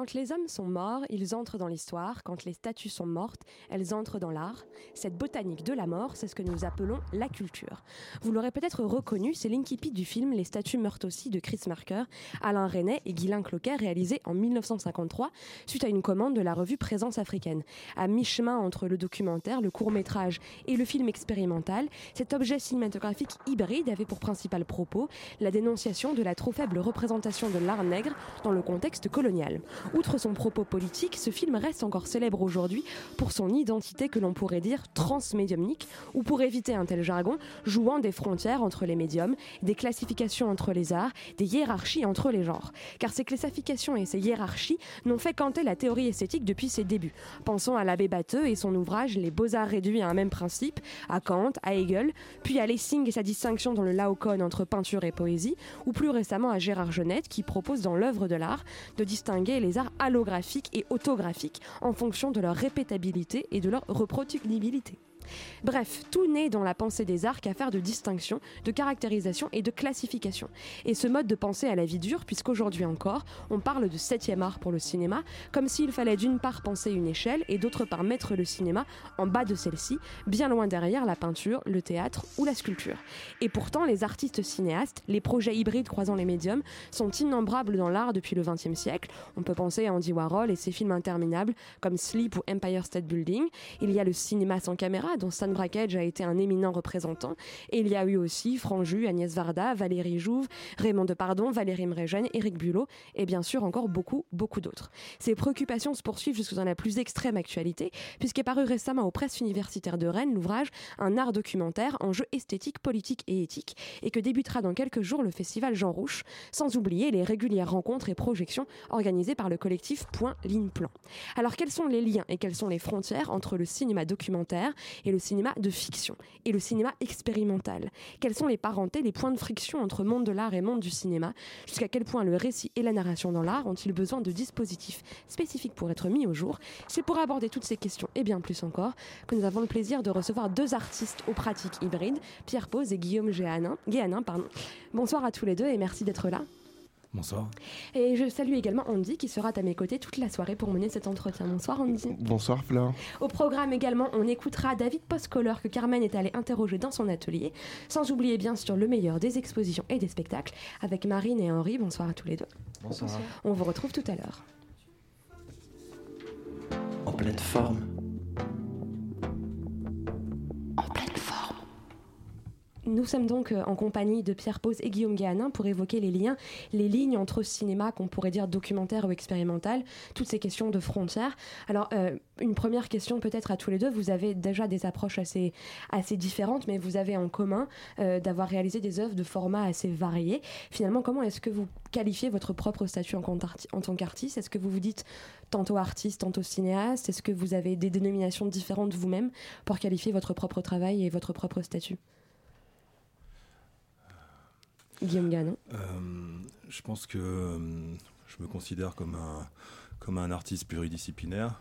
Quand les hommes sont morts, ils entrent dans l'histoire. Quand les statues sont mortes, elles entrent dans l'art. Cette botanique de la mort, c'est ce que nous appelons la culture. Vous l'aurez peut-être reconnu, c'est l'incipit du film Les statues meurent aussi de Chris Marker, Alain Resnais et Guylain Cloquet, réalisé en 1953 suite à une commande de la revue Présence africaine. À mi-chemin entre le documentaire, le court-métrage et le film expérimental, cet objet cinématographique hybride avait pour principal propos la dénonciation de la trop faible représentation de l'art nègre dans le contexte colonial. Outre son propos politique, ce film reste encore célèbre aujourd'hui pour son identité que l'on pourrait dire transmédiumnique, ou pour éviter un tel jargon, jouant des frontières entre les médiums, des classifications entre les arts, des hiérarchies entre les genres. Car ces classifications et ces hiérarchies n'ont fait qu'enter la théorie esthétique depuis ses débuts. Pensons à l'abbé Batteux et son ouvrage Les beaux-arts réduits à un même principe, à Kant, à Hegel, puis à Lessing et sa distinction dans le Laocoon entre peinture et poésie, ou plus récemment à Gérard Genette qui propose dans l'œuvre de l'art de distinguer les arts allographiques et autographiques en fonction de leur répétabilité et de leur reproductibilité. Bref, tout naît dans la pensée des arts qu'à faire de distinction, de caractérisation et de classification. Et ce mode de pensée à la vie dure, puisqu'aujourd'hui encore, on parle de septième art pour le cinéma, comme s'il fallait d'une part penser une échelle et d'autre part mettre le cinéma en bas de celle-ci, bien loin derrière la peinture, le théâtre ou la sculpture. Et pourtant, les artistes cinéastes, les projets hybrides croisant les médiums, sont innombrables dans l'art depuis le XXe siècle. On peut penser à Andy Warhol et ses films interminables comme Sleep ou Empire State Building. Il y a le cinéma sans caméra, dont Stan Brakhage a été un éminent représentant. Et il y a eu aussi Franju, Agnès Varda, Valérie Jouve, Raymond Depardon, Valérie Mrégène, Éric Bulot et bien sûr encore beaucoup, beaucoup d'autres. Ces préoccupations se poursuivent jusque dans la plus extrême actualité, puisqu'est paru récemment aux presses universitaires de Rennes l'ouvrage Un art documentaire, enjeux esthétiques, politiques et éthiques, et que débutera dans quelques jours le festival Jean Rouche, sans oublier les régulières rencontres et projections organisées par le collectif Point Ligne Plan. Alors quels sont les liens et quelles sont les frontières entre le cinéma documentaire et le cinéma de fiction et le cinéma expérimental Quelles sont les parentés, les points de friction entre monde de l'art et monde du cinéma? Jusqu'à quel point le récit et la narration dans l'art ont-ils besoin de dispositifs spécifiques pour être mis au jour? C'est pour aborder toutes ces questions et bien plus encore que nous avons le plaisir de recevoir deux artistes aux pratiques hybrides, Pierre Pose et Guillaume Géanin. Pardon. Bonsoir à tous les deux et merci d'être là. Bonsoir. Et je salue également Andy qui sera à mes côtés toute la soirée pour mener cet entretien. Bonsoir Andy. Bonsoir Fleur. Au programme également, on écoutera David Postcoller que Carmen est allée interroger dans son atelier, sans oublier bien sûr le meilleur des expositions et des spectacles avec Marine et Henri. Bonsoir à tous les deux. Bonsoir. On vous retrouve tout à l'heure. En pleine forme. En pleine forme. Nous sommes donc euh, en compagnie de Pierre Pose et Guillaume Guéanin pour évoquer les liens, les lignes entre cinéma qu'on pourrait dire documentaire ou expérimental, toutes ces questions de frontières. Alors, euh, une première question peut-être à tous les deux. Vous avez déjà des approches assez, assez différentes, mais vous avez en commun euh, d'avoir réalisé des œuvres de formats assez variés. Finalement, comment est-ce que vous qualifiez votre propre statut en, en tant qu'artiste? Est-ce que vous vous dites tantôt artiste, tantôt cinéaste? Est-ce que vous avez des dénominations différentes vous-même pour qualifier votre propre travail et votre propre statut? Guillaume Ganon euh, Je pense que euh, je me considère comme un, comme un artiste pluridisciplinaire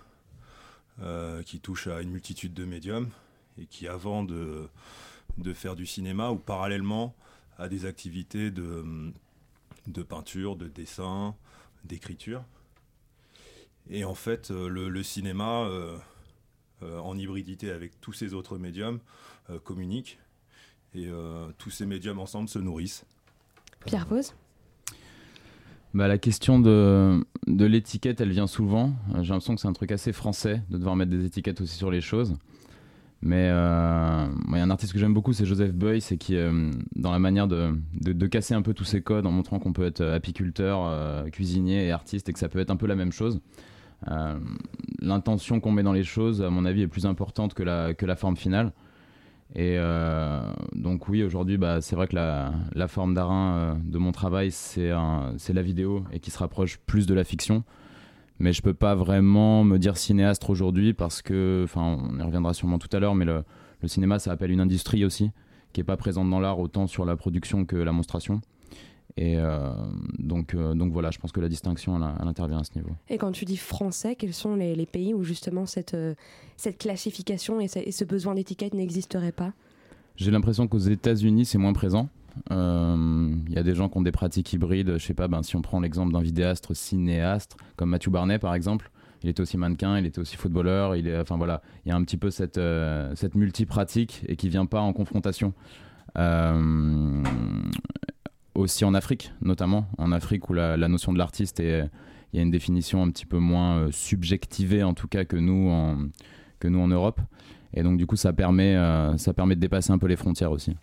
euh, qui touche à une multitude de médiums et qui, avant de, de faire du cinéma ou parallèlement à des activités de, de peinture, de dessin, d'écriture. Et en fait, le, cinéma, en hybridité avec tous ces autres médiums, communique. Et tous ces médiums ensemble se nourrissent. Pierre Pose bah, la question de, de l'étiquette, elle vient souvent. J'ai l'impression que c'est un truc assez français de devoir mettre des étiquettes aussi sur les choses. Mais euh, il y a un artiste que j'aime beaucoup, c'est Joseph Beuys, et qui, euh, dans la manière de, de, casser un peu tous ces codes en montrant qu'on peut être apiculteur, euh, cuisinier et artiste, et que ça peut être un peu la même chose. l'intention qu'on met dans les choses, à mon avis, est plus importante que la, que la forme finale. Et donc oui, aujourd'hui, bah, c'est vrai que la, forme d'arin de mon travail, c'est la vidéo et qui se rapproche plus de la fiction mais je peux pas vraiment me dire cinéaste aujourd'hui parce que, enfin, on y reviendra sûrement tout à l'heure, mais le, le, cinéma, ça appelle une industrie aussi, qui est pas présente dans l'art autant sur la production que la monstration. Et euh, donc, euh, donc voilà, je pense que la distinction, elle, intervient à ce niveau. Et quand tu dis français, quels sont les, les pays où justement cette, euh, cette classification et ce, et ce besoin d'étiquette n'existerait pas? J'ai l'impression qu'aux États-Unis, c'est moins présent. Il y a des gens qui ont des pratiques hybrides. Je sais pas, ben, si on prend l'exemple d'un vidéaste cinéaste, comme Matthew Barnet par exemple, il était aussi mannequin, il était aussi footballeur. Il est, enfin voilà, il y a un petit peu cette, cette multi-pratique et qui vient pas en confrontation. Euh, aussi en Afrique, notamment. En Afrique où la, notion de l'artiste est. Il y a une définition un petit peu moins subjectivée, en tout cas, que nous en, que nous en Europe. Et donc, du coup, ça permet, ça permet de dépasser un peu les frontières aussi.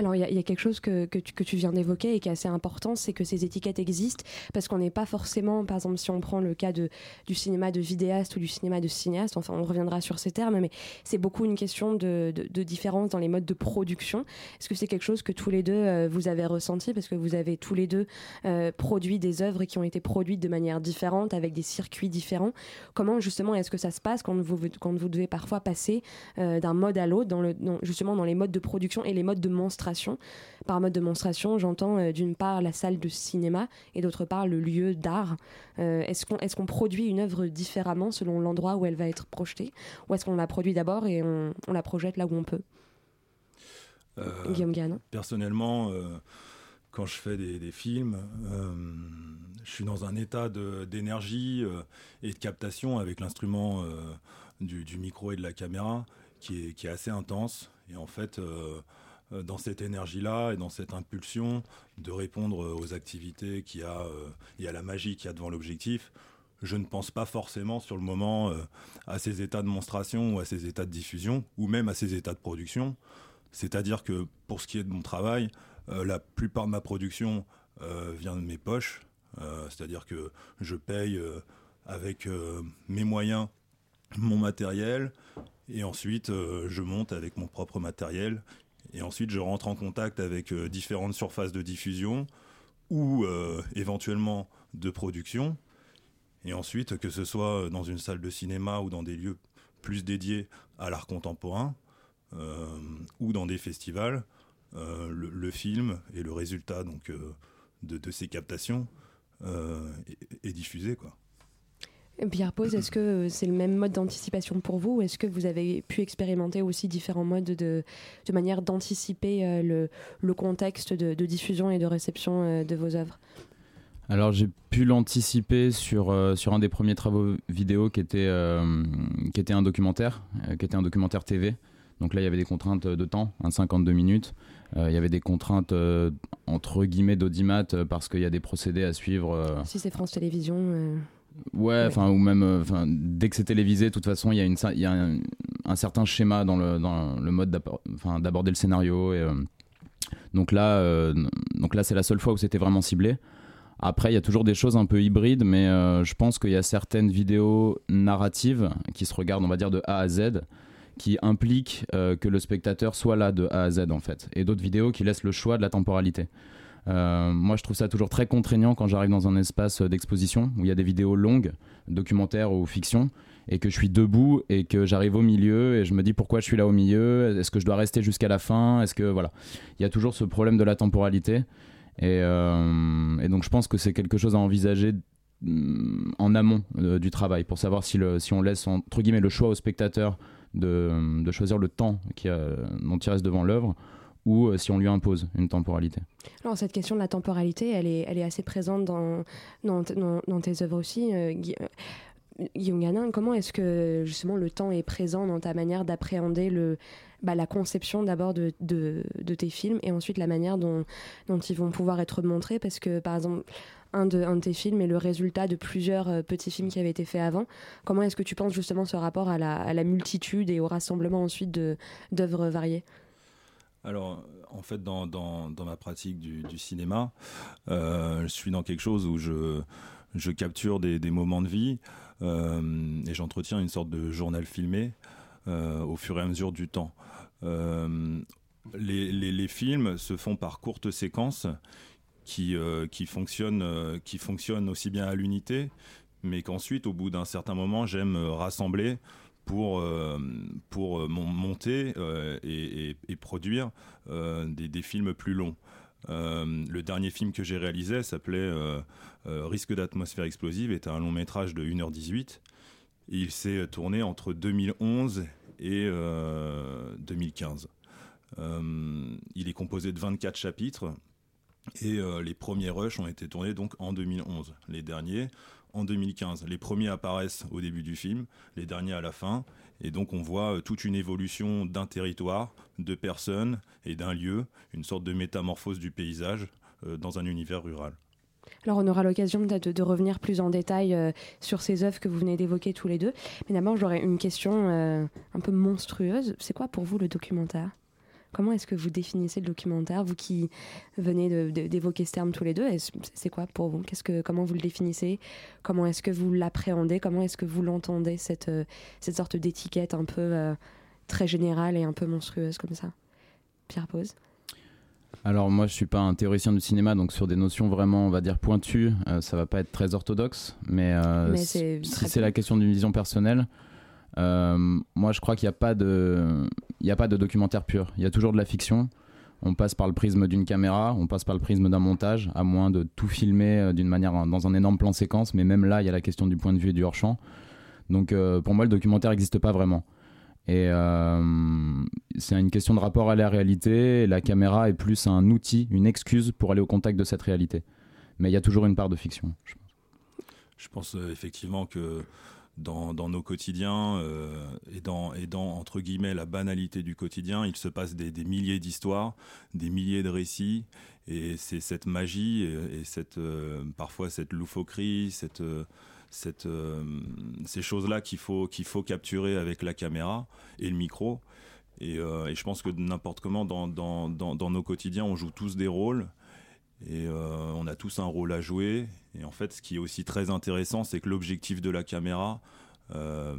Alors il y, a quelque chose que, que, tu, viens d'évoquer et qui est assez important, c'est que ces étiquettes existent parce qu'on n'est pas forcément, par exemple si on prend le cas de, du cinéma de vidéaste ou du cinéma de cinéaste, enfin on reviendra sur ces termes, mais c'est beaucoup une question de, de, différence dans les modes de production. Est-ce que c'est quelque chose que tous les deux euh, vous avez ressenti? Parce que vous avez tous les deux euh, produit des œuvres qui ont été produites de manière différente avec des circuits différents. Comment justement est-ce que ça se passe quand vous, quand vous devez parfois passer euh, d'un mode à l'autre, justement dans les modes de production et les modes de monstration? Par mode de monstration, j'entends euh, d'une part la salle de cinéma et d'autre part le lieu d'art. Euh, est-ce qu'on est qu'on produit une œuvre différemment selon l'endroit où elle va être projetée? Ou est-ce qu'on la produit d'abord et on, la projette là où on peut? Euh, Guillaume Gann Personnellement, quand je fais des, films, je suis dans un état d'énergie et de captation avec l'instrument du, micro et de la caméra qui est, qui est assez intense. Et en fait, dans cette énergie-là et dans cette impulsion de répondre aux activités qu'il y a euh, et à la magie qu'il y a devant l'objectif, je ne pense pas forcément sur le moment euh, à ces états de monstration ou à ces états de diffusion ou même à ces états de production. C'est-à-dire que pour ce qui est de mon travail, la plupart de ma production vient de mes poches. C'est-à-dire que je paye avec mes moyens mon matériel et ensuite je monte avec mon propre matériel et ensuite, je rentre en contact avec euh, différentes surfaces de diffusion ou euh, éventuellement de production. Et ensuite, que ce soit dans une salle de cinéma ou dans des lieux plus dédiés à l'art contemporain euh, ou dans des festivals, le, film et le résultat donc, de, ces captations est, est, diffusé. Quoi. Pierre Pose, est-ce que c'est le même mode d'anticipation pour vous ou est-ce que vous avez pu expérimenter aussi différents modes de, de manière d'anticiper euh, le, le, contexte de, diffusion et de réception euh, de vos œuvres? Alors j'ai pu l'anticiper sur, euh, sur un des premiers travaux vidéo qui était, qui était un documentaire, qui était un documentaire TV. Donc là il y avait des contraintes de temps, un 52 minutes. il y avait des contraintes entre guillemets d'audimat parce qu'il y a des procédés à suivre. Si c'est France Télévisions. Ouais, enfin, ou même, euh, enfin, dès que c'est télévisé, de toute façon, il y a, une, y a un, certain schéma dans le, dans le mode d'aborder le scénario. Et, euh, donc là, euh, donc là, c'est la seule fois où c'était vraiment ciblé. Après, il y a toujours des choses un peu hybrides, mais je pense qu'il y a certaines vidéos narratives qui se regardent, on va dire, de A à Z, qui impliquent que le spectateur soit là de A à Z, en fait. Et d'autres vidéos qui laissent le choix de la temporalité. Euh, moi, je trouve ça toujours très contraignant quand j'arrive dans un espace d'exposition où il y a des vidéos longues, documentaires ou fiction, et que je suis debout et que j'arrive au milieu et je me dis pourquoi je suis là au milieu, est-ce que je dois rester jusqu'à la fin, est-ce que voilà, il y a toujours ce problème de la temporalité et, euh, donc je pense que c'est quelque chose à envisager mm, en amont euh, du travail pour savoir si, on laisse entre guillemets le choix au spectateur de, choisir le temps qui dont il reste devant l'œuvre ou euh, si on lui impose une temporalité. Alors cette question de la temporalité, elle est, elle est assez présente dans, dans, tes œuvres aussi. Euh, euh, Guillaume Ganin, comment est-ce que justement le temps est présent dans ta manière d'appréhender bah, la conception d'abord de, de, de, tes films et ensuite la manière dont, dont ils vont pouvoir être montrés? Parce que par exemple, un de, un de tes films est le résultat de plusieurs petits films qui avaient été faits avant. Comment est-ce que tu penses justement ce rapport à la, à la multitude et au rassemblement ensuite d'œuvres variées? Alors, en fait, dans, ma pratique du, cinéma, euh, je suis dans quelque chose où je, capture des, moments de vie et j'entretiens une sorte de journal filmé au fur et à mesure du temps. Les, les, films se font par courtes séquences qui, qui, fonctionnent, qui fonctionnent aussi bien à l'unité, mais qu'ensuite, au bout d'un certain moment, j'aime rassembler pour, euh, pour euh, monter euh, et, produire des, films plus longs. le dernier film que j'ai réalisé s'appelait Risque d'atmosphère explosive, était un long métrage de 1h18. il s'est tourné entre 2011 et 2015. il est composé de 24 chapitres et les premiers rushs ont été tournés en 2011. Les derniers en 2015. Les premiers apparaissent au début du film, les derniers à la fin. Et donc on voit euh, toute une évolution d'un territoire, de personnes et d'un lieu, une sorte de métamorphose du paysage euh, dans un univers rural. Alors on aura l'occasion de, revenir plus en détail euh, sur ces œuvres que vous venez d'évoquer tous les deux. Mais d'abord j'aurais une question un peu monstrueuse. C'est quoi pour vous le documentaire? Comment est-ce que vous définissez le documentaire, vous qui venez d'évoquer ce terme tous les deux C'est quoi pour vous? Qu'est-ce que, Comment vous le définissez? Comment est-ce que vous l'appréhendez? Comment est-ce que vous l'entendez, cette, euh, cette sorte d'étiquette un peu euh, très générale et un peu monstrueuse comme ça? Pierre Pose? Alors moi je suis pas un théoricien du cinéma donc sur des notions vraiment on va dire pointues euh, ça va pas être très orthodoxe mais, si c'est la question d'une vision personnelle euh, moi, je crois qu'il n'y a pas de, documentaire pur. Il y a toujours de la fiction. On passe par le prisme d'une caméra, on passe par le prisme d'un montage, à moins de tout filmer euh, d'une manière dans un énorme plan séquence. Mais même là, il y a la question du point de vue et du hors champ. Donc, euh, pour moi, le documentaire n'existe pas vraiment. Et c'est une question de rapport à la réalité. La caméra est plus un outil, une excuse pour aller au contact de cette réalité. Mais il y a toujours une part de fiction. Je pense, je pense effectivement que dans, nos quotidiens euh, et, dans, et dans, entre guillemets, la banalité du quotidien, il se passe des, milliers d'histoires, des milliers de récits, et c'est cette magie et, cette, euh, parfois cette loufoquerie, cette, cette, euh, ces choses-là qu'il faut, qu'il faut capturer avec la caméra et le micro. Et, et je pense que n'importe comment, dans, dans, dans, nos quotidiens, on joue tous des rôles. Et on a tous un rôle à jouer. Et en fait, ce qui est aussi très intéressant, c'est que l'objectif de la caméra euh,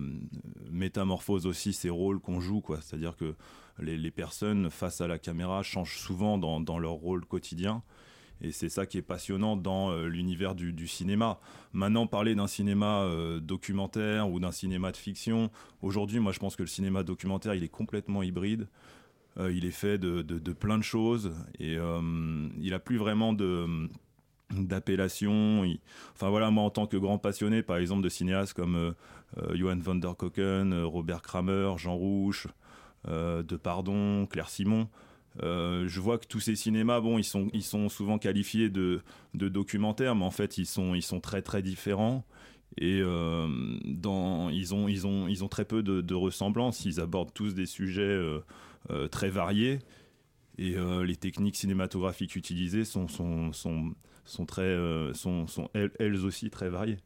métamorphose aussi ces rôles qu'on joue. C'est-à-dire que les, personnes face à la caméra changent souvent dans, leur rôle quotidien. Et c'est ça qui est passionnant dans euh, l'univers du, cinéma. Maintenant, parler d'un cinéma euh, documentaire ou d'un cinéma de fiction, aujourd'hui, moi je pense que le cinéma documentaire, il est complètement hybride. Il est fait de, plein de choses et il n'a plus vraiment d'appellation. Enfin voilà, moi en tant que grand passionné, par exemple, de cinéastes comme euh, euh, Johan van der Koken, euh, Robert Kramer, Jean Rouche, De Pardon, Claire Simon, je vois que tous ces cinémas, bon, ils sont, souvent qualifiés de, documentaires, mais en fait, ils sont, très très différents. Et ils ont très peu de, de ressemblances. Ils abordent tous des sujets très variés. Et les techniques cinématographiques utilisées sont, sont, sont très, euh, sont, sont elles, aussi très variées.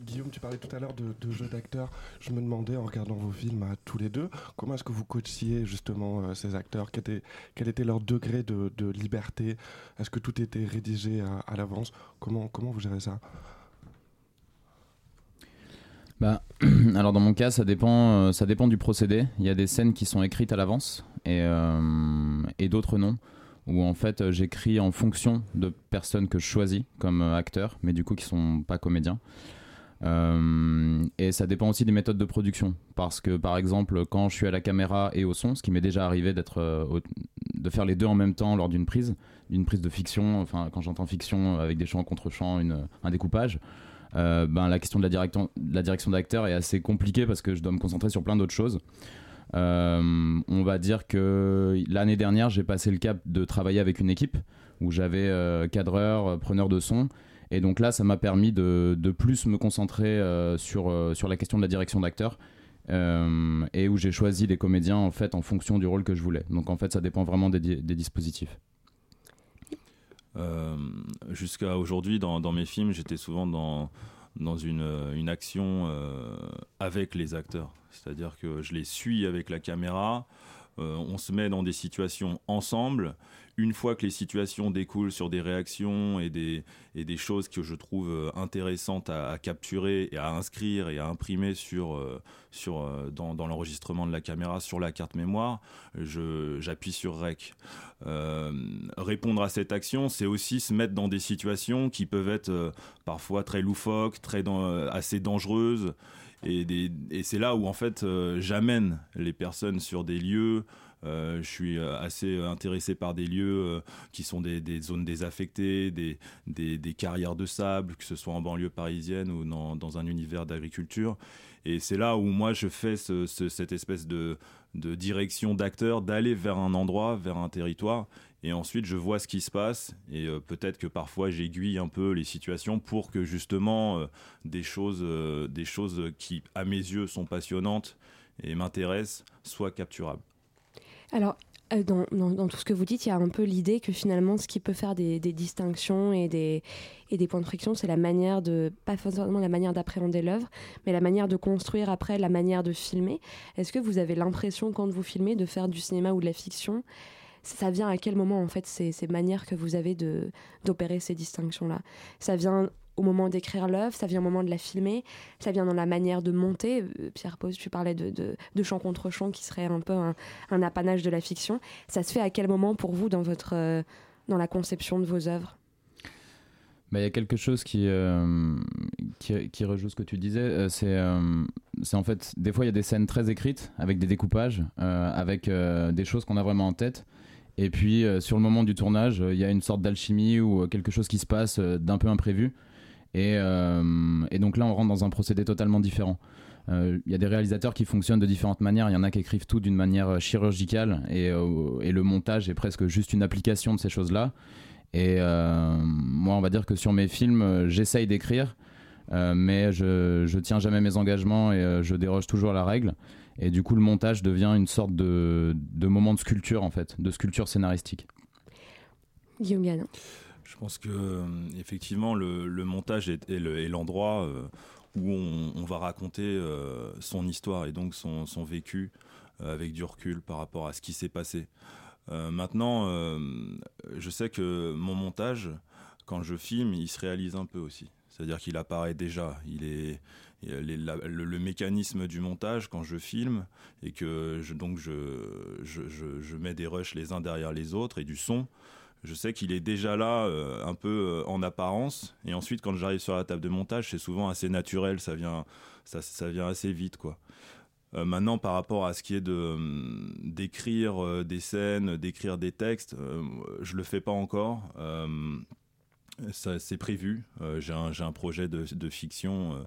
Guillaume, tu parlais tout à l'heure de, de jeu d'acteurs. Je me demandais, en regardant vos films à tous les deux, comment est-ce que vous coachiez justement euh, ces acteurs? Quel était, leur degré de, liberté? Est-ce que tout était rédigé à, l'avance? Comment, comment vous gérez ça? Bah, alors dans mon cas, ça dépend, euh, ça dépend du procédé. Il y a des scènes qui sont écrites à l'avance et, et d'autres non où en fait euh, j'écris en fonction de personnes que je choisis comme euh, acteurs, mais du coup qui sont pas comédiens. Euh, et ça dépend aussi des méthodes de production. Parce que par exemple, quand je suis à la caméra et au son, ce qui m'est déjà arrivé d'être, de faire les deux en même temps lors d'une prise, d'une prise de fiction, enfin quand j'entends fiction avec des chants contre-chants, un découpage, ben, la question de la, direction, de la direction d'acteur est assez compliquée parce que je dois me concentrer sur plein d'autres choses. Euh, on va dire que l'année dernière, j'ai passé le cap de travailler avec une équipe où j'avais euh, cadreur, euh, preneur de son. Et donc là, ça m'a permis de, plus me concentrer sur, sur la question de la direction d'acteur. et où j'ai choisi les comédiens en fait en fonction du rôle que je voulais. Donc en fait, ça dépend vraiment des, dispositifs. Jusqu'à aujourd'hui, dans, mes films, j'étais souvent dans, une, une action avec les acteurs. C'est-à-dire que je les suis avec la caméra. On se met dans des situations ensemble une fois que les situations découlent sur des réactions et des, choses que je trouve euh, intéressantes à, capturer et à inscrire et à imprimer sur, euh, euh, dans l'enregistrement de la caméra sur la carte mémoire, j'appuie sur REC. répondre à cette action, c'est aussi se mettre dans des situations qui peuvent être parfois très loufoques, très assez dangereuses. Et, c'est là où en fait j'amène les personnes sur des lieux euh, je suis euh, assez intéressé par des lieux euh, qui sont des, zones désaffectées, des, des, carrières de sable, que ce soit en banlieue parisienne ou dans, un univers d'agriculture. Et c'est là où moi je fais cette espèce de, de direction d'acteur, d'aller vers un endroit, vers un territoire. Et ensuite, je vois ce qui se passe et peut-être que parfois j'aiguille un peu les situations pour que justement des choses, des choses qui, à mes yeux, sont passionnantes et m'intéressent soient capturables. Alors, euh, dans, tout ce que vous dites, il y a un peu l'idée que finalement, ce qui peut faire des, distinctions et des, et des points de friction, c'est la manière de, pas forcément la manière d'appréhender l'œuvre, mais la manière de construire après, la manière de filmer. Est-ce que vous avez l'impression, quand vous filmez, de faire du cinéma ou de la fiction ça vient à quel moment en fait ces, manières que vous avez d'opérer ces distinctions là Ça vient au moment d'écrire l'œuvre, ça vient au moment de la filmer, ça vient dans la manière de monter. Euh, Pierre Pose, tu parlais de, chant contre chant qui serait un peu un, apanage de la fiction. Ça se fait à quel moment pour vous dans, votre, euh, dans la conception de vos œuvres? Il y a quelque chose qui, euh, qui, rejoue ce que tu disais. c'est c'est en fait, des fois, il y a des scènes très écrites avec des découpages, avec des choses qu'on a vraiment en tête. Et puis, sur le moment du tournage, il y a une sorte d'alchimie ou quelque chose qui se passe d'un peu imprévu. Euh, et, donc là, on rentre dans un procédé totalement différent. Euh, il y a des réalisateurs qui fonctionnent de différentes manières. Il y en a qui écrivent tout d'une manière euh, chirurgicale et, le montage est presque juste une application de ces choses-là. Et moi, on va dire que sur mes films, j'essaye d'écrire, mais je, je tiens jamais mes engagements et je déroge toujours à la règle. Et du coup, le montage devient une sorte de, de moment de sculpture, en fait, de sculpture scénaristique. Guillaume je pense que euh, effectivement le, montage est, l'endroit euh, où on, va raconter euh, son histoire et donc son, vécu avec du recul par rapport à ce qui s'est passé. maintenant, je sais que mon montage, quand je filme, il se réalise un peu aussi. C'est-à-dire qu'il apparaît déjà. Il est, le, mécanisme du montage quand je filme et que je, donc je, je, mets des rushs les uns derrière les autres et du son je sais qu'il est déjà là euh, un peu euh, en apparence. Et ensuite quand j'arrive sur la table de montage c'est souvent assez naturel ça vient ça, ça vient assez vite quoi. Euh, maintenant par rapport à ce qui est de d'écrire des scènes d'écrire des textes je le fais pas encore. C'est prévu. J'ai un, un, projet de fiction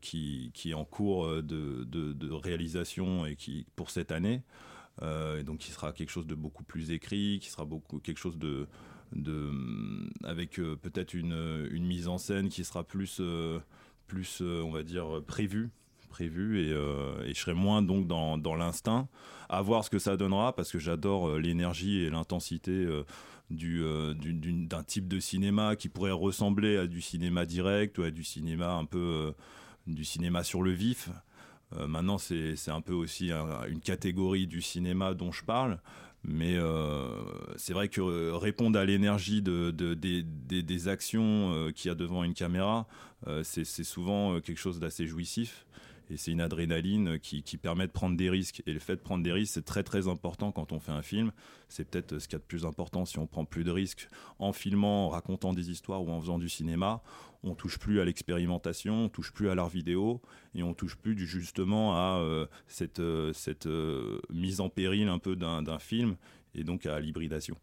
qui, qui, est en cours de, réalisation et qui pour cette année euh, et donc qui sera quelque chose de beaucoup plus écrit, qui sera beaucoup quelque chose de, de avec euh, peut-être une, une, mise en scène qui sera plus, euh, plus on va dire prévue prévu et, et, je serai moins donc dans, dans l'instinct à voir ce que ça donnera parce que j'adore l'énergie et l'intensité du, d'un type de cinéma qui pourrait ressembler à du cinéma direct ou à du cinéma un peu du cinéma sur le vif euh, maintenant, c'est un peu aussi une catégorie du cinéma dont je parle. Mais euh, c'est vrai que répondre à l'énergie de, des, des, actions euh, qu'il y a devant une caméra, c'est souvent quelque chose d'assez jouissif et c'est une adrénaline qui, permet de prendre des risques. Et le fait de prendre des risques, c'est très très important quand on fait un film. C'est peut-être ce qu'il y a de plus important si on prend plus de risques en filmant, en racontant des histoires ou en faisant du cinéma. On touche plus à l'expérimentation, on touche plus à l'art vidéo et on touche plus justement à euh, cette, euh, euh, mise en péril un peu d'un film et donc à l'hybridation.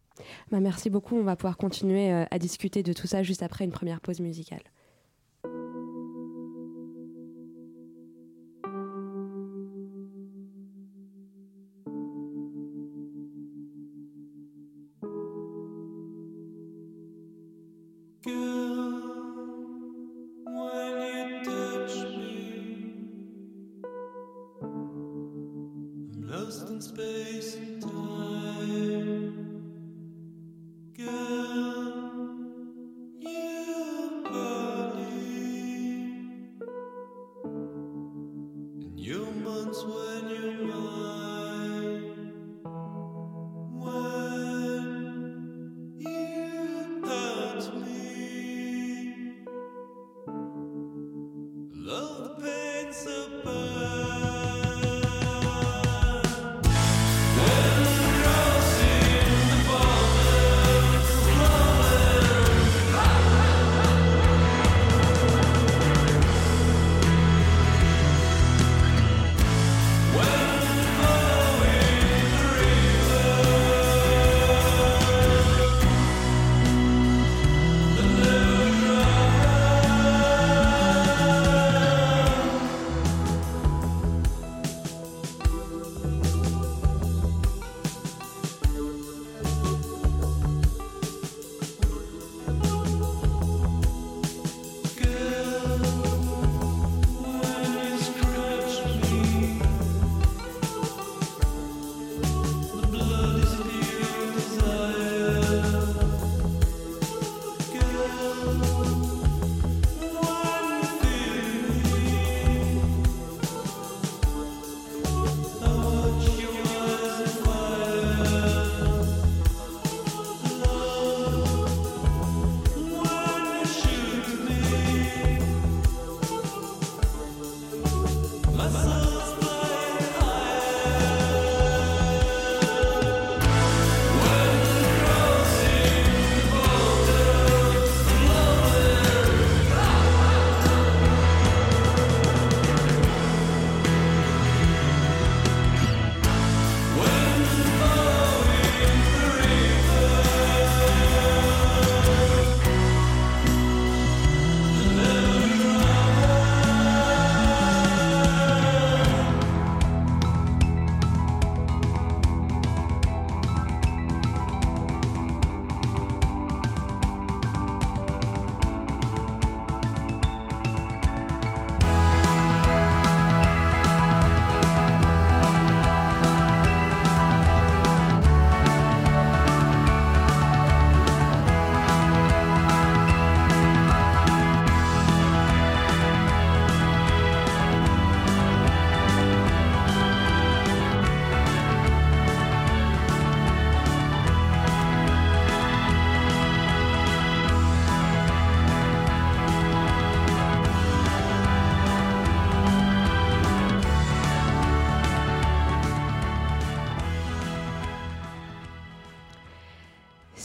Bah merci beaucoup. On va pouvoir continuer à discuter de tout ça juste après une première pause musicale.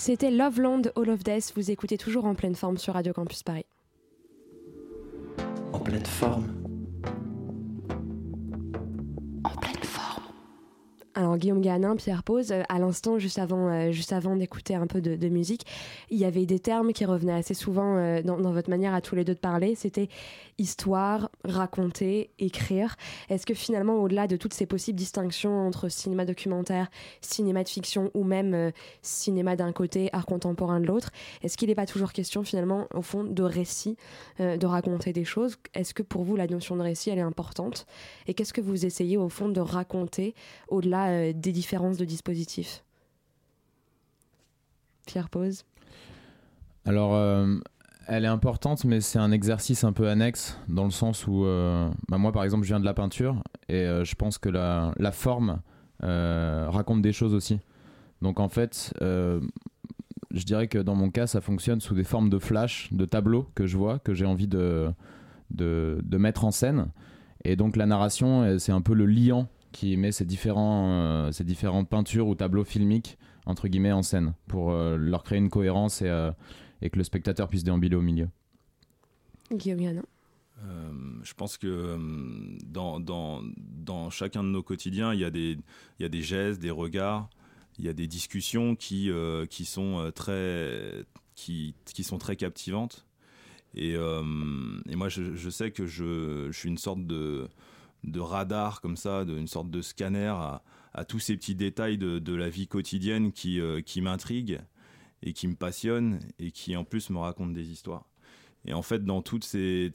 C'était Loveland All of Death. Vous écoutez toujours en pleine forme sur Radio Campus Paris. En pleine forme. Guillaume Ganin, Pierre Pose, euh, à l'instant, juste avant, euh, juste avant d'écouter un peu de, musique, il y avait des termes qui revenaient assez souvent euh, dans, votre manière à tous les deux de parler. C'était histoire, raconter, écrire. Est-ce que finalement, au-delà de toutes ces possibles distinctions entre cinéma documentaire, cinéma de fiction ou même cinéma d'un côté, art contemporain de l'autre, est-ce qu'il n'est pas toujours question finalement, au fond, de récit, de raconter des choses? Est-ce que pour vous, la notion de récit, elle est importante? Et qu'est-ce que vous essayez au fond de raconter au-delà des différences de dispositifs Pierre Pose Alors, euh, elle est importante, mais c'est un exercice un peu annexe, dans le sens où, euh, bah, moi par exemple, je viens de la peinture, et je pense que la, la forme raconte des choses aussi. Donc en fait, je dirais que dans mon cas, ça fonctionne sous des formes de flash, de tableaux que je vois, que j'ai envie de, de, de, mettre en scène. Et donc la narration, c'est un peu le liant qui met ces, différents, euh, ces différentes peintures ou tableaux filmiques entre guillemets en scène pour euh, leur créer une cohérence et, euh, et, que le spectateur puisse déambuler au milieu. Guillaume je pense que dans, dans, dans, chacun de nos quotidiens, il y, a des, il y a des gestes, des regards, il y a des discussions qui, qui, sont, très, qui, qui sont très captivantes. Et, et moi, je, je, sais que je, je, suis une sorte de, de radar comme ça, d'une sorte de scanner à, tous ces petits détails de, la vie quotidienne qui, euh, qui m'intriguent et qui me passionnent et qui en plus me racontent des histoires. Et en fait, dans toutes ces,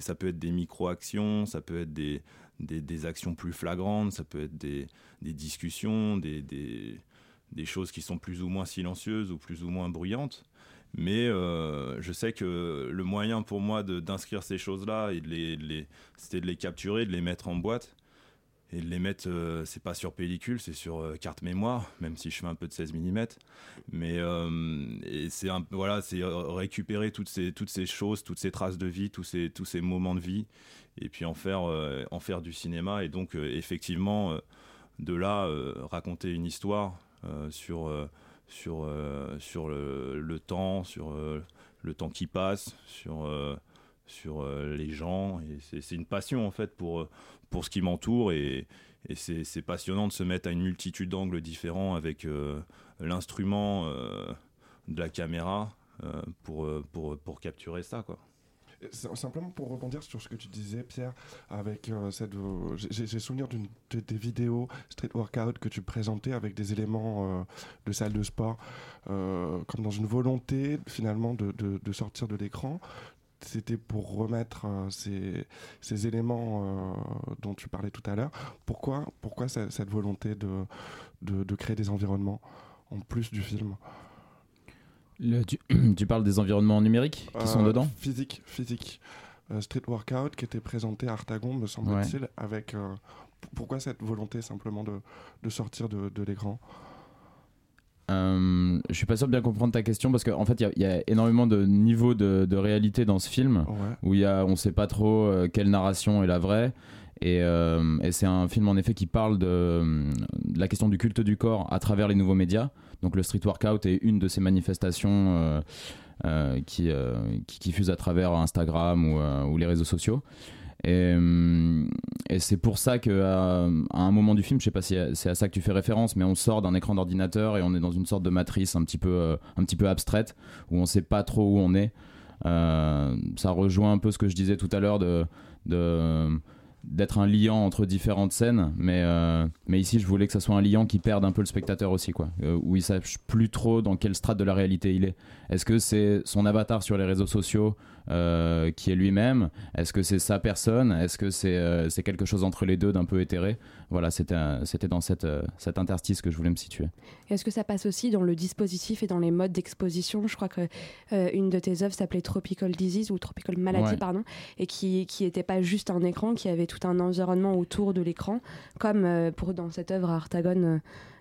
ça peut être des micro-actions, ça peut être des, des, actions plus flagrantes, ça peut être des, discussions, des, des, choses qui sont plus ou moins silencieuses ou plus ou moins bruyantes. Mais euh, je sais que le moyen pour moi d'inscrire ces choses-là c'était de les capturer, de les mettre en boîte et de les mettre, euh, c'est pas sur pellicule, c'est sur euh, carte mémoire, même si je fais un peu de 16 mm. Mais c'est voilà, récupérer toutes ces toutes ces choses, toutes ces traces de vie, tous ces tous ces moments de vie, et puis en faire en faire du cinéma. Et donc effectivement, de là raconter une histoire sur sur, euh, sur le, temps, sur euh, le temps qui passe, sur, euh, sur les gens. Et c'est une passion en fait pour, pour ce qui m'entoure et, et c'est passionnant de se mettre à une multitude d'angles différents avec l'instrument de la caméra pour, pour, pour capturer ça. Quoi. Simplement pour rebondir sur ce que tu disais, Pierre, avec euh, cette, euh, j'ai souvenir d'une des vidéos street workout que tu présentais avec des éléments euh, de salle de sport, comme dans une volonté finalement de, de, sortir de l'écran. C'était pour remettre ces, ces, éléments dont tu parlais tout à l'heure. Pourquoi, pourquoi cette volonté de, de, créer des environnements en plus du film? tu, parles des environnements numériques qui sont euh, dedans Physique, physique. Euh, street Workout qui était présenté à Artagon, me semble-t-il, avec. Euh, pourquoi cette volonté simplement de, de sortir de, de l'écran? Euh, je suis pas sûr de bien comprendre ta question parce qu'en en fait il y, a énormément de niveaux de, de réalité dans ce film où y a, on sait pas trop quelle narration est la vraie et, et c'est un film en effet qui parle de, la question du culte du corps à travers les nouveaux médias donc le street workout est une de ces manifestations euh, euh, qui, euh, qui, fusent à travers Instagram ou, les réseaux sociaux. Et, et c'est pour ça qu'à à un moment du film, je sais pas si c'est à ça que tu fais référence, mais on sort d'un écran d'ordinateur et on est dans une sorte de matrice un petit peu, un petit peu abstraite où on sait pas trop où on est. ça rejoint un peu ce que je disais tout à l'heure de, de d'être un liant entre différentes scènes, mais, euh, mais ici je voulais que ça soit un liant qui perde un peu le spectateur aussi, quoi, euh, où il sache plus trop dans quelle strate de la réalité il est. Est-ce que c'est son avatar sur les réseaux sociaux euh, qui est lui-même. Est-ce que c'est sa personne? Est-ce que c'est c'est quelque chose entre les deux d'un peu éthéré? Voilà, c'était dans cette, cet interstice que je voulais me situer. Est-ce que ça passe aussi dans le dispositif et dans les modes d'exposition? Je crois que une de tes œuvres s'appelait Tropical Disease ou Tropical Malady, pardon, et qui qui était pas juste un écran, qui avait tout un environnement autour de l'écran, comme euh, pour dans cette œuvre Artagon euh,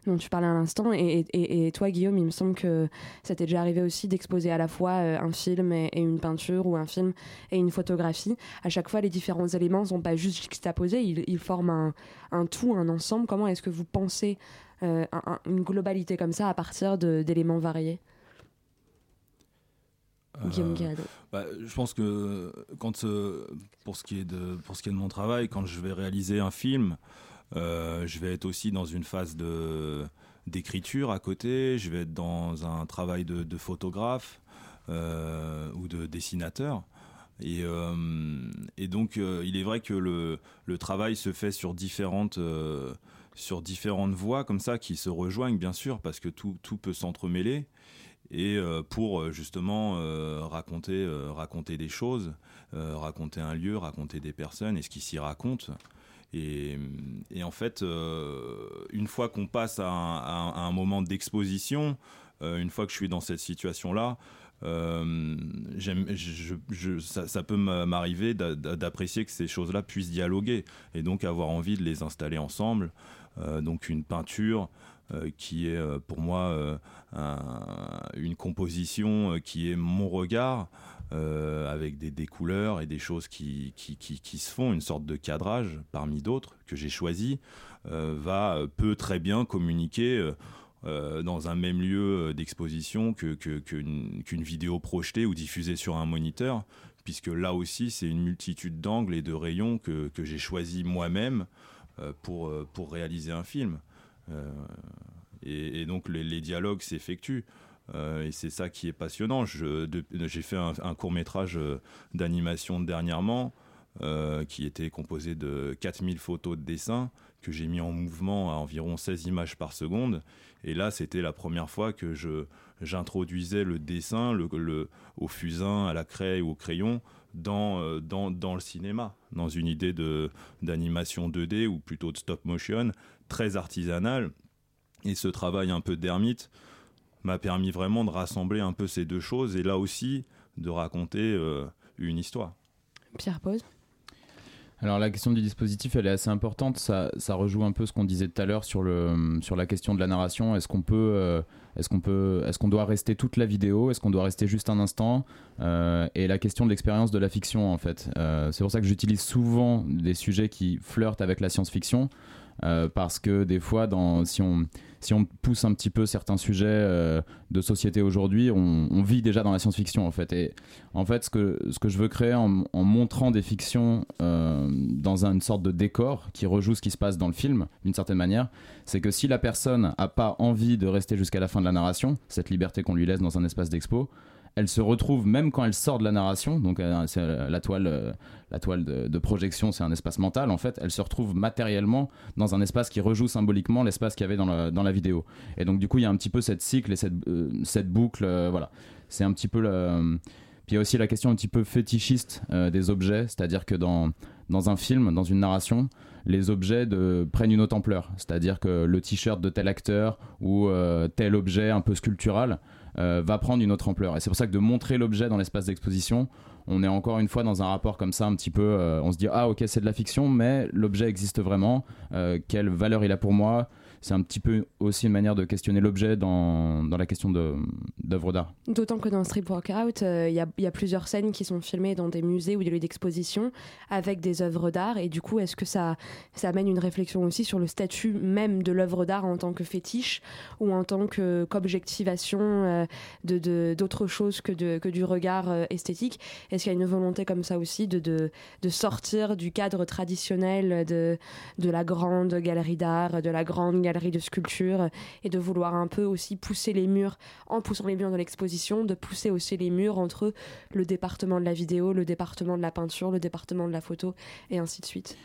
dont tu parlais à l'instant. Et, toi, Guillaume, il me semble que ça t'est déjà arrivé aussi d'exposer à la fois euh, un film et, une peinture ou un film et une photographie. À chaque fois, les différents éléments ne sont pas juste juxtaposés, ils, ils forment un, tout, un ensemble. Comment est-ce que vous pensez une globalité comme ça à partir d'éléments variés? Guillaume Guéado bah, Je pense que quand, pour, ce qui est de, pour ce qui est de mon travail, quand je vais réaliser un film, je vais être aussi dans une phase de d'écriture à côté, je vais être dans un travail de, photographe ou de dessinateur. Et, et donc, il est vrai que le, le, travail se fait sur différentes, sur différentes voies comme ça qui se rejoignent bien sûr parce que tout, tout peut s'entremêler et euh, pour euh, justement euh, raconter, raconter des choses, raconter un lieu, raconter des personnes et ce qui s'y raconte. Et, et, en fait, une fois qu'on passe à un, moment d'exposition, une fois que je suis dans cette situation-là, euh, ça, peut m'arriver d'apprécier que ces choses-là puissent dialoguer et donc avoir envie de les installer ensemble. Euh, donc une peinture euh, qui est pour moi une composition qui est mon regard. Avec des, couleurs et des choses qui, qui, qui, se font, une sorte de cadrage parmi d'autres que j'ai choisi, va peut très bien communiquer euh, dans un même lieu euh, d'exposition qu'une que, vidéo projetée ou diffusée sur un moniteur, puisque là aussi c'est une multitude d'angles et de rayons que, que j'ai choisi moi-même euh, pour, pour réaliser un film. Et, donc les dialogues s'effectuent. Et c'est ça qui est passionnant. J'ai fait un, court métrage d'animation dernièrement qui était composé de 4000 photos de dessins que j'ai mis en mouvement à environ 16 images par seconde. Et là, c'était la première fois que j'introduisais le dessin le, le, au fusain, à la craie ou au crayon dans, euh, dans, dans, le cinéma, dans une idée d'animation 2D ou plutôt de stop motion, très artisanale. Et ce travail un peu d'ermite m'a permis vraiment de rassembler un peu ces deux choses et là aussi de raconter euh, une histoire. Pierre Pose alors la question du dispositif, elle est assez importante. Ça, ça rejoue un peu ce qu'on disait tout à l'heure sur, le, sur la question de la narration. Est-ce qu'on peut, euh, est-ce qu'on peut, est-ce qu'on doit rester toute la vidéo? Est-ce qu'on doit rester juste un instant? Euh, Et la question de l'expérience de la fiction, en fait. Euh, c'est pour ça que j'utilise souvent des sujets qui flirtent avec la science-fiction. Euh, parce que des fois, si, on, pousse un petit peu certains sujets euh, de société aujourd'hui, on, vit déjà dans la science-fiction en fait. Et en fait, ce que, ce que je veux créer en, montrant des fictions euh, dans une sorte de décor qui rejoue ce qui se passe dans le film, d'une certaine manière, c'est que si la personne n'a pas envie de rester jusqu'à la fin de la narration, cette liberté qu'on lui laisse dans un espace d'expo, elle se retrouve même quand elle sort de la narration, donc euh, euh, la toile, euh, la toile de, projection, c'est un espace mental en fait, elle se retrouve matériellement dans un espace qui rejoue symboliquement l'espace qu'il y avait dans la, vidéo. Et donc du coup il y a un petit peu cette cycle et cette, boucle, voilà. C'est un petit peu le... Puis il y a aussi la question un petit peu fétichiste des objets, c'est-à-dire que dans, dans un film, dans une narration, les objets prennent une autre ampleur. C'est-à-dire que le t-shirt de tel acteur ou tel objet un peu sculptural euh, va prendre une autre ampleur. Et c'est pour ça que de montrer l'objet dans l'espace d'exposition, on est encore une fois dans un rapport comme ça, un petit peu. Euh, on se dit ah ok c'est de la fiction, mais l'objet existe vraiment. Euh, quelle valeur il a pour moi? C'est un petit peu aussi une manière de questionner l'objet dans, dans, la question d'œuvres d'art. D'autant que dans Strip Workout, euh, il y, a plusieurs scènes qui sont filmées dans des musées ou des lieux d'exposition avec des œuvres d'art. Et du coup, est-ce que ça, amène une réflexion aussi sur le statut même de l'œuvre d'art en tant que fétiche ou en tant qu'objectivation euh, de d'autre chose que, que du regard euh, esthétique? Est-ce qu'il y a une volonté comme ça aussi de, de, de sortir du cadre traditionnel de, de la grande galerie d'art, de la grande galerie de sculpture et de vouloir un peu aussi pousser les murs en poussant les murs de l'exposition, de pousser aussi les murs entre le département de la vidéo, le département de la peinture, le département de la photo et ainsi de suite.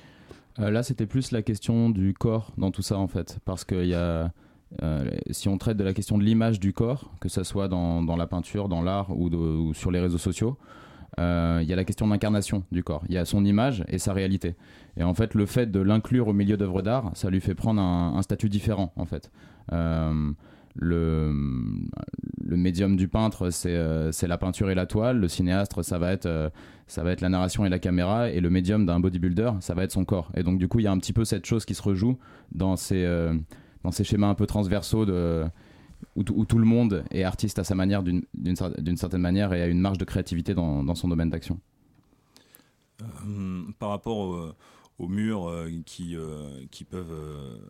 Euh, là, c'était plus la question du corps dans tout ça en fait, parce qu'il y a euh, si on traite de la question de l'image du corps, que ce soit dans, dans la peinture, dans l'art ou, sur les réseaux sociaux, euh, il y a la question d'incarnation du corps. Il y a son image et sa réalité. Et en fait, le fait de l'inclure au milieu d'œuvres d'art, ça lui fait prendre un, statut différent, en fait. Euh, le, le médium du peintre, euh, c'est la peinture et la toile. Le cinéaste, ça va, être, ça va être la narration et la caméra. Et le médium d'un bodybuilder, ça va être son corps. Et donc, du coup, il y a un petit peu cette chose qui se rejoue dans ces, dans ces schémas un peu transversaux de où, tout le monde est artiste à sa manière, d'une certaine manière, et a une marge de créativité dans, son domaine d'action. Euh, Par rapport aux murs euh, qui, euh, qui peuvent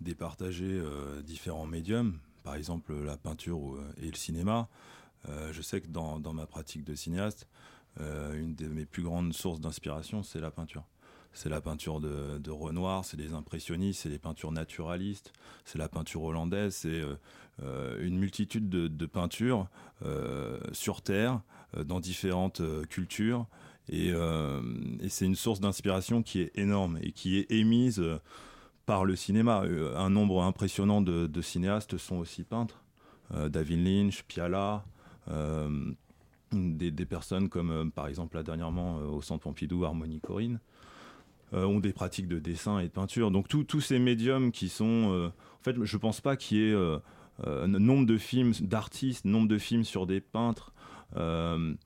départager différents médiums, par exemple la peinture et le cinéma, je sais que dans, dans, ma pratique de cinéaste, une de mes plus grandes sources d'inspiration, c'est la peinture. C'est la peinture de, Renoir, c'est les impressionnistes, c'est les peintures naturalistes, c'est la peinture hollandaise, c'est euh, euh, une multitude de, peintures euh, sur Terre, dans différentes cultures. Et, c'est une source d'inspiration qui est énorme et qui est émise par le cinéma. Un nombre impressionnant de, cinéastes sont aussi peintres. David Lynch, Piala, des, personnes comme par exemple là dernièrement au Centre Pompidou, Harmonie Corinne. Euh, ont des pratiques de dessin et de peinture. Donc tous ces médiums qui sont... Euh, en fait, je pense pas qu'il y ait euh, nombre de films d'artistes, nombre de films sur des peintres. un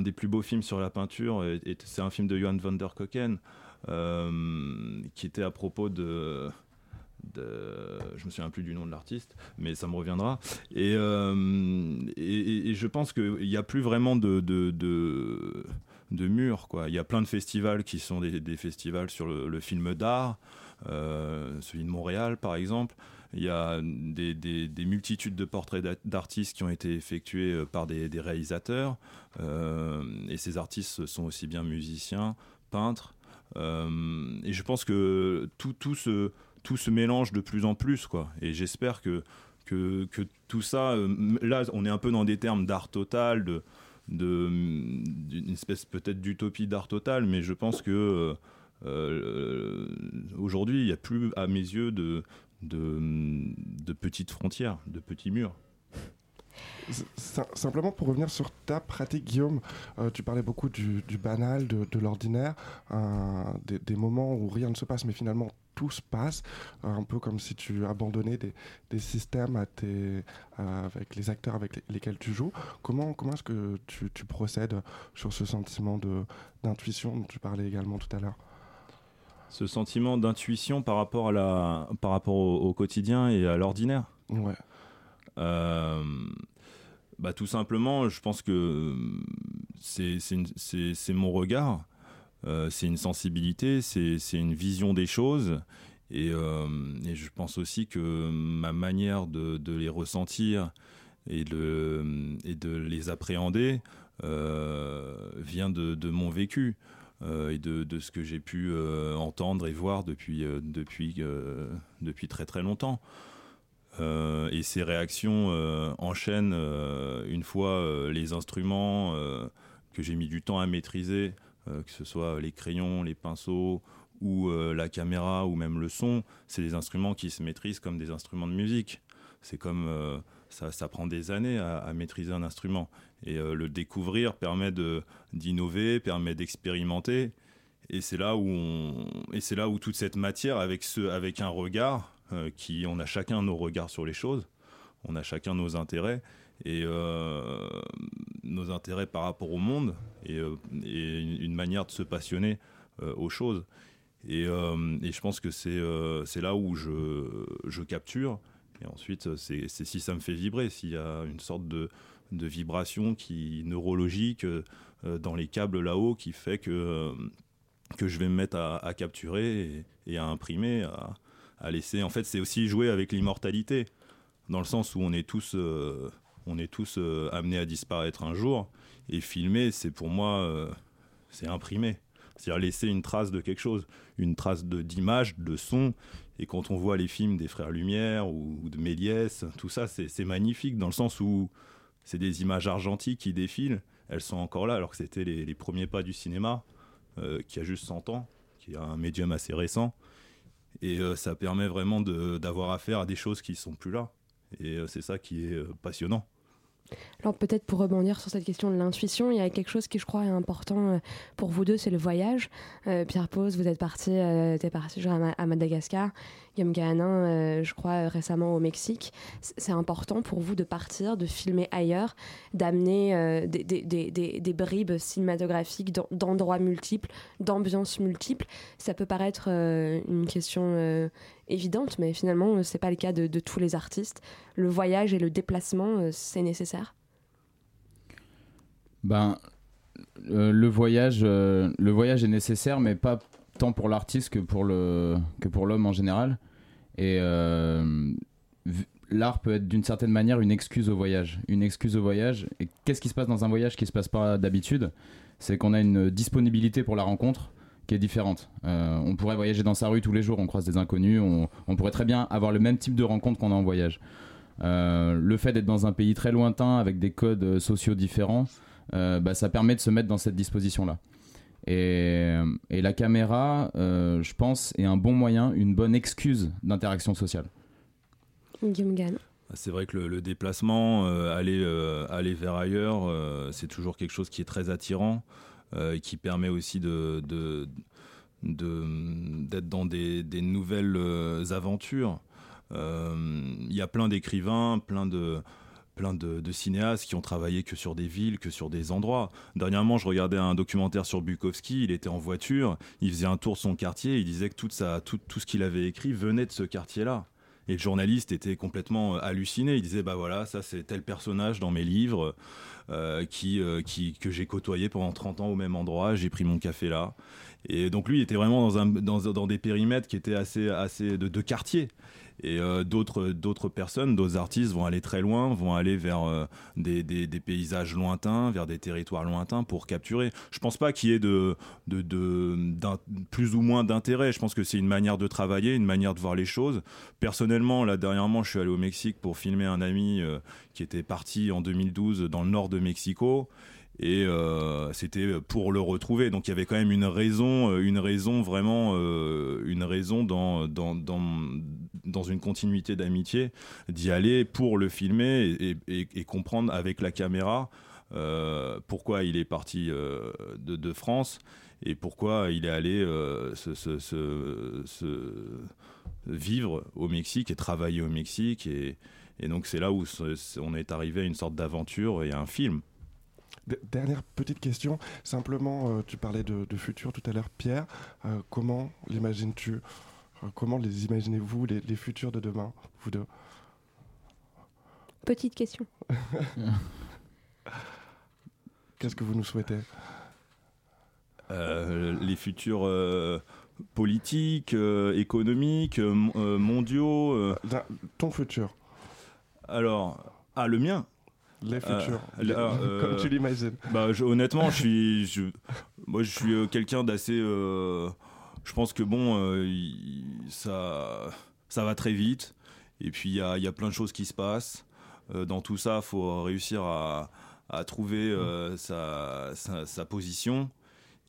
des plus beaux films sur la peinture, c'est un film de Johan van der Koken, qui était à propos de... De, je me souviens plus du nom de l'artiste, mais ça me reviendra. Et, je pense qu'il n'y a plus vraiment de, de. Quoi. Il y a plein de festivals qui sont des, festivals sur le, film d'art, euh, celui de Montréal par exemple. Il y a des, multitudes de portraits d'artistes qui ont été effectués euh, par des, réalisateurs. Euh, et ces artistes sont aussi bien musiciens, peintres. et je pense que tout, tout, se, tout se mélange de plus en plus. Quoi. Et j'espère que, que, que, tout ça, là on est un peu dans des termes d'art total, de, d'une espèce peut-être d'utopie d'art total, mais je pense que euh, euh, aujourd'hui, il n'y a plus, à mes yeux, de, de, petites frontières, de petits murs. Simplement pour revenir sur ta pratique, Guillaume, euh, tu parlais beaucoup du, banal, de, l'ordinaire, des, des, moments où rien ne se passe, mais finalement tout se passe, euh, un peu comme si tu abandonnais des, systèmes avec les acteurs avec lesquels tu joues. Comment, comment est-ce que tu, procèdes sur ce sentiment d'intuition dont tu parlais également tout à l'heure? Ce sentiment d'intuition par rapport, à la, par rapport au, quotidien et à l'ordinaire Ouais. Euh, bah, tout simplement, je pense que c'est mon regard euh, c'est une sensibilité, c'est une vision des choses. Euh, et, je pense aussi que ma manière de, les ressentir et de, et de les appréhender euh, vient de, mon vécu et de, ce que j'ai pu entendre et voir depuis, depuis, depuis très très longtemps. et ces réactions enchaînent une fois les instruments que j'ai mis du temps à maîtriser euh, que ce soit les crayons, les pinceaux ou euh, la caméra ou même le son, c'est des instruments qui se maîtrisent comme des instruments de musique. C'est comme euh, ça, prend des années à, maîtriser un instrument. Et le découvrir permet d'innover, permet d'expérimenter. Et c'est là où et c'est là où toute cette matière avec ce, avec un regard qui, on a chacun nos regards sur les choses, on a chacun nos intérêts et euh, nos intérêts par rapport au monde et, euh, une, manière de se passionner euh, aux choses. Et, je pense que c'est là où je, je, capture. Ensuite, c'est si ça me fait vibrer, s'il y a une sorte de, de vibration qui neurologique dans les câbles là-haut qui fait que, que je vais me mettre à, capturer et, à imprimer, à, à laisser. En fait, c'est aussi jouer avec l'immortalité, dans le sens où on est tous on est tous euh, amenés à disparaître un jour. Et filmer, c'est pour moi, euh, c'est imprimer. C'est-à-dire laisser une trace de quelque chose, une trace d'image, de, son. Et quand on voit les films des Frères Lumière ou, de Méliès, tout ça, c'est magnifique dans le sens où c'est des images argentiques qui défilent. Elles sont encore là, alors que c'était les, premiers pas du cinéma, euh, qui a juste 100 ans, qui a un médium assez récent. Et ça permet vraiment d'avoir affaire à des choses qui sont plus là. Et c'est ça qui est passionnant. Alors peut-être pour rebondir sur cette question de l'intuition, il y a quelque chose qui je crois est important euh, pour vous deux, c'est le voyage. Euh, Pierre Pose, vous êtes parti, euh, parti à, Madagascar. Guillaume Gahanin, je crois récemment au Mexique. C'est important pour vous de partir, de filmer ailleurs, d'amener des, des, bribes cinématographiques d'endroits multiples, d'ambiances multiples. Ça peut paraître une question évidente, mais finalement, c'est pas le cas de, de, tous les artistes. Le voyage et le déplacement, c'est nécessaire? Ben, euh, le, voyage, euh, le voyage est nécessaire, mais pas tant pour l'artiste que pour le que pour l'homme en général. Et euh, l'art peut être d'une certaine manière une excuse au voyage. Une excuse au voyage. Et qu'est-ce qui se passe dans un voyage qui se passe pas d'habitude? C'est qu'on a une disponibilité pour la rencontre qui est différente. Euh, on pourrait voyager dans sa rue tous les jours, on croise des inconnus, on, on pourrait très bien avoir le même type de rencontre qu'on a en voyage. Euh, le fait d'être dans un pays très lointain avec des codes sociaux différents, bah, ça permet de se mettre dans cette disposition-là. Et, et la caméra, euh, je pense, est un bon moyen, une bonne excuse d'interaction sociale. Guillaume Gann. C'est vrai que le, le déplacement, euh, aller, euh, aller vers ailleurs, euh, c'est toujours quelque chose qui est très attirant euh, et qui permet aussi de, de- de- d'être dans des, des nouvelles euh, aventures. Euh, Il y a plein d'écrivains, plein de de cinéastes qui ont travaillé que sur des villes, que sur des endroits. Dernièrement, je regardais un documentaire sur Bukowski, il était en voiture, il faisait un tour de son quartier, il disait que toute sa, tout, tout ce qu'il avait écrit venait de ce quartier-là. Et le journaliste était complètement euh, halluciné. Il disait bah voilà, ça c'est tel personnage dans mes livres euh, qui, euh, qui que j'ai côtoyé pendant 30 ans au même endroit. J'ai pris mon café là. Et donc lui il était vraiment dans un dans, dans des périmètres qui étaient assez assez de, de quartier. Et euh, d'autres personnes, d'autres artistes vont aller très loin, vont aller vers euh, des, paysages lointains, vers des territoires lointains pour capturer. Je pense pas qu'il y ait plus ou moins d'intérêt. Je pense que c'est une manière de travailler, une manière de voir les choses. Personnellement, là dernièrement, je suis allé au Mexique pour filmer un ami euh, qui était parti en 2012 dans le nord de Mexico. Et euh, c'était pour le retrouver. Donc il y avait quand même une raison, euh, une raison vraiment, euh, une raison dans, dans, dans, dans une continuité d'amitié d'y aller pour le filmer et, comprendre avec la caméra pourquoi il est parti de, France et pourquoi il est allé se, vivre au Mexique et travailler au Mexique. Et, et donc c'est là où on est arrivé à une sorte d'aventure et à un film. Dernière petite question, simplement, euh, tu parlais de, de futur tout à l'heure, Pierre. Euh, comment l'imagines-tu? Euh, Comment les imaginez-vous, les, les futurs de demain, vous deux? Petite question. Qu'est-ce que vous nous souhaitez? Euh, les futurs euh, politiques, euh, économiques, mon- mondiaux. euh, Ton futur, alors, ah, le mien les Euh, futurs, là, euh, comme tu l'imagines. Bah, je- honnêtement, je suis, je, moi, je suis euh, quelqu'un d'assez. euh, je pense que bon, euh, ça, ça va très vite. Et puis il y a, y a plein de choses qui se passent. Euh, dans tout ça, il faut réussir à, à trouver euh, sa, sa, sa position.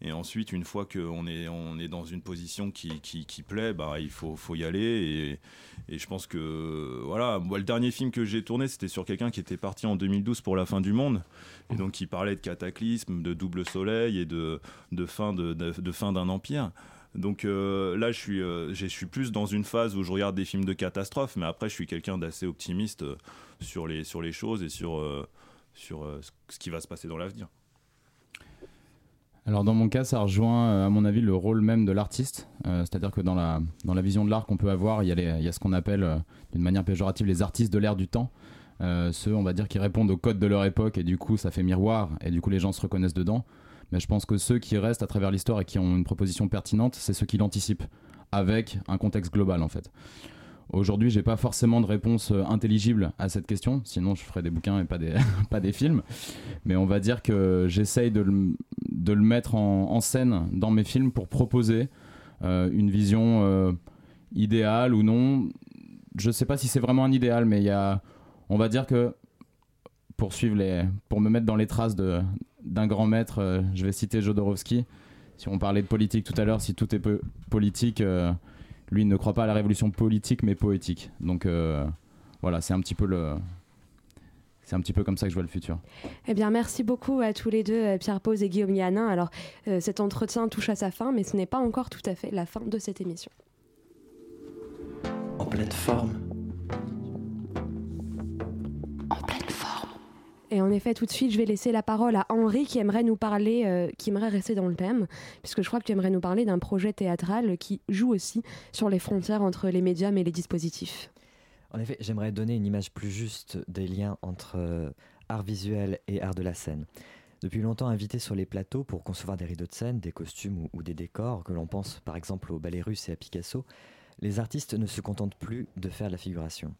Et ensuite, une fois qu'on est, on est dans une position qui, plaît, bah, il faut, y aller. Et, je pense que, voilà, le dernier film que j'ai tourné, c'était sur quelqu'un qui était parti en 2012 pour la fin du monde. Et donc, qui parlait de cataclysme, de double soleil et de, fin d'un empire. Donc euh, là, je suis, euh, je suis plus dans une phase où je regarde des films de catastrophe, mais après, je suis quelqu'un d'assez optimiste euh, sur les, choses et sur, ce qui va se passer dans l'avenir. Alors dans mon cas, ça rejoint euh, à mon avis le rôle même de l'artiste. Euh, C'est-à-dire que dans la, dans la vision de l'art qu'on peut avoir, il y a, les- il y a ce qu'on appelle euh, d'une manière péjorative les artistes de l'ère du temps. Ceux, on va dire, qui répondent aux codes de leur époque et du coup ça fait miroir et du coup les gens se reconnaissent dedans. Mais je pense que ceux qui restent à travers l'histoire et qui ont une proposition pertinente, c'est ceux qui l'anticipent avec un contexte global en fait. Aujourd'hui, j'ai pas forcément de réponse euh, intelligible à cette question, sinon je ferais des bouquins et pas des, pas des films. Mais on va dire que j'essaye de le, de le mettre en, scène dans mes films pour proposer euh, une vision euh, idéale ou non. Je sais pas si c'est vraiment un idéal, mais y a, on va dire que pour les, pour me mettre dans les traces d'un grand maître, je vais citer Jodorowsky. Si on parlait de politique tout à l'heure, si tout est po- politique, lui il ne croit pas à la révolution politique mais poétique. Donc euh, voilà, c'est un petit peu le, c'est un petit peu comme ça que je vois le futur. Eh bien, merci beaucoup à tous les deux, euh, Pierre Pose et Guillaume Yanin. Alors, euh, cet entretien touche à sa fin, mais ce n'est pas encore tout à fait la fin de cette émission. En pleine forme. Et en effet, tout de suite, je vais laisser la parole à Henri qui aimerait nous parler, euh, qui aimerait rester dans le thème, puisque je crois que tu aimerais nous parler d'un projet théâtral qui joue aussi sur les frontières entre les médiums et les dispositifs. En effet, j'aimerais donner une image plus juste des liens entre euh, art visuel et art de la scène. Depuis longtemps invité sur les plateaux pour concevoir des rideaux de scène, des costumes ou, ou des décors, que l'on pense par exemple au ballet russe et à Picasso, les artistes ne se contentent plus de faire de la figuration.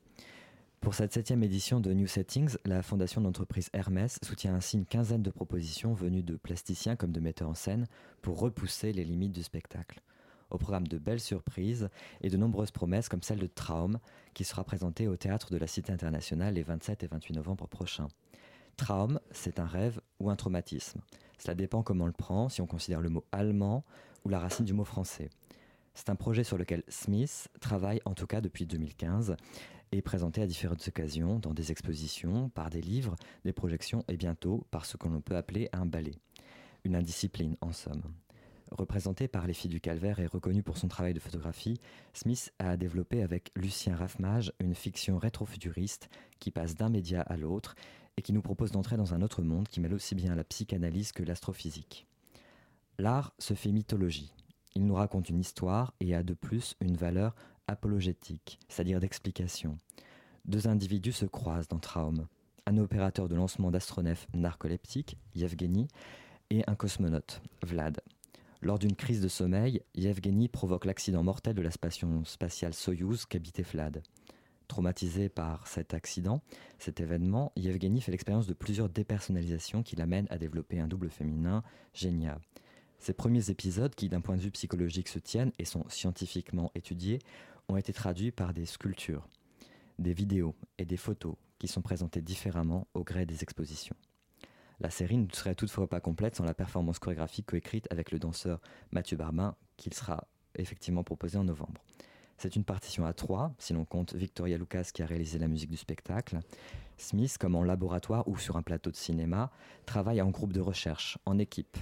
Pour cette septième édition de New Settings, la fondation d'entreprise Hermès soutient ainsi une quinzaine de propositions venues de plasticiens comme de metteurs en scène pour repousser les limites du spectacle. Au programme de belles surprises et de nombreuses promesses comme celle de Traum, qui sera présentée au théâtre de la Cité internationale les 27 et 28 novembre prochains. Traum, c'est un rêve ou un traumatisme? Cela dépend comment on le prend, si on considère le mot allemand ou la racine du mot français. C'est un projet sur lequel Smith travaille en tout cas depuis 2015 et présenté à différentes occasions dans des expositions, par des livres, des projections et bientôt par ce que l'on peut appeler un ballet. Une indiscipline en somme. Représenté par les filles du calvaire et reconnu pour son travail de photographie, Smith a développé avec Lucien Raffmage une fiction rétrofuturiste qui passe d'un média à l'autre et qui nous propose d'entrer dans un autre monde qui mêle aussi bien la psychanalyse que l'astrophysique. L'art se fait mythologie. Il nous raconte une histoire et a de plus une valeur apologétique, c'est-à-dire d'explication. Deux individus se croisent dans Traum. Un opérateur de lancement d'astronefs narcoleptiques, Yevgeny, et un cosmonaute, Vlad. Lors d'une crise de sommeil, Yevgeny provoque l'accident mortel de la station spatiale Soyouz qu'habitait Vlad. Traumatisé par cet accident, cet événement, Yevgeny fait l'expérience de plusieurs dépersonnalisations qui l'amènent à développer un double féminin génial. Ces premiers épisodes, qui d'un point de vue psychologique se tiennent et sont scientifiquement étudiés, ont été traduits par des sculptures, des vidéos et des photos qui sont présentées différemment au gré des expositions. La série ne serait toutefois pas complète sans la performance chorégraphique coécrite avec le danseur Mathieu Barbin, qu'il sera effectivement proposé en novembre. C'est une partition à trois, si l'on compte Victoria Lucas qui a réalisé la musique du spectacle. Smith, comme en laboratoire ou sur un plateau de cinéma, travaille en groupe de recherche, en équipe,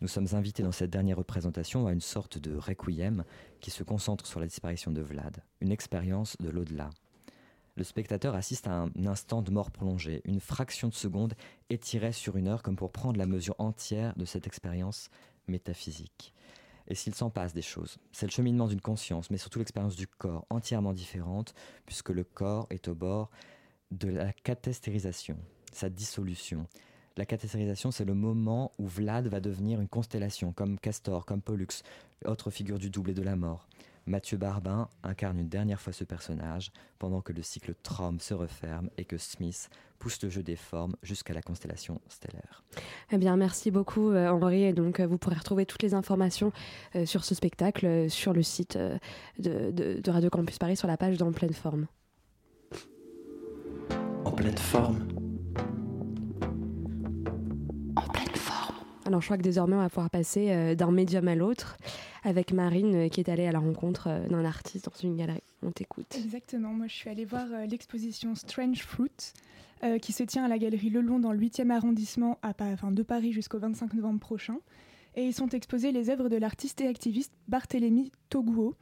nous sommes invités dans cette dernière représentation à une sorte de requiem qui se concentre sur la disparition de Vlad, une expérience de l'au-delà. Le spectateur assiste à un instant de mort prolongée, une fraction de seconde étirée sur une heure comme pour prendre la mesure entière de cette expérience métaphysique. Et s'il s'en passe des choses, c'est le cheminement d'une conscience, mais surtout l'expérience du corps, entièrement différente, puisque le corps est au bord de la catestérisation, sa dissolution, la cathétérisation, c'est le moment où Vlad va devenir une constellation, comme Castor, comme Pollux, autre figure du double et de la mort. Mathieu Barbin incarne une dernière fois ce personnage, pendant que le cycle Trom se referme et que Smith pousse le jeu des formes jusqu'à la constellation stellaire. Eh bien, merci beaucoup euh, Henri. Et donc, euh, vous pourrez retrouver toutes les informations euh, sur ce spectacle sur le site de, de Radio Campus Paris, sur la page d'En pleine forme. En pleine forme? Alors je crois que désormais on va pouvoir passer euh, d'un médium à l'autre avec Marine euh, qui est allée à la rencontre euh, d'un artiste dans une galerie. On t'écoute. Exactement, moi je suis allée voir l'exposition Strange Fruit qui se tient à la galerie Le Long dans le 8e arrondissement à, de Paris jusqu'au 25 novembre prochain. Et ils sont exposés les œuvres de l'artiste et activiste Barthélemy Toguo.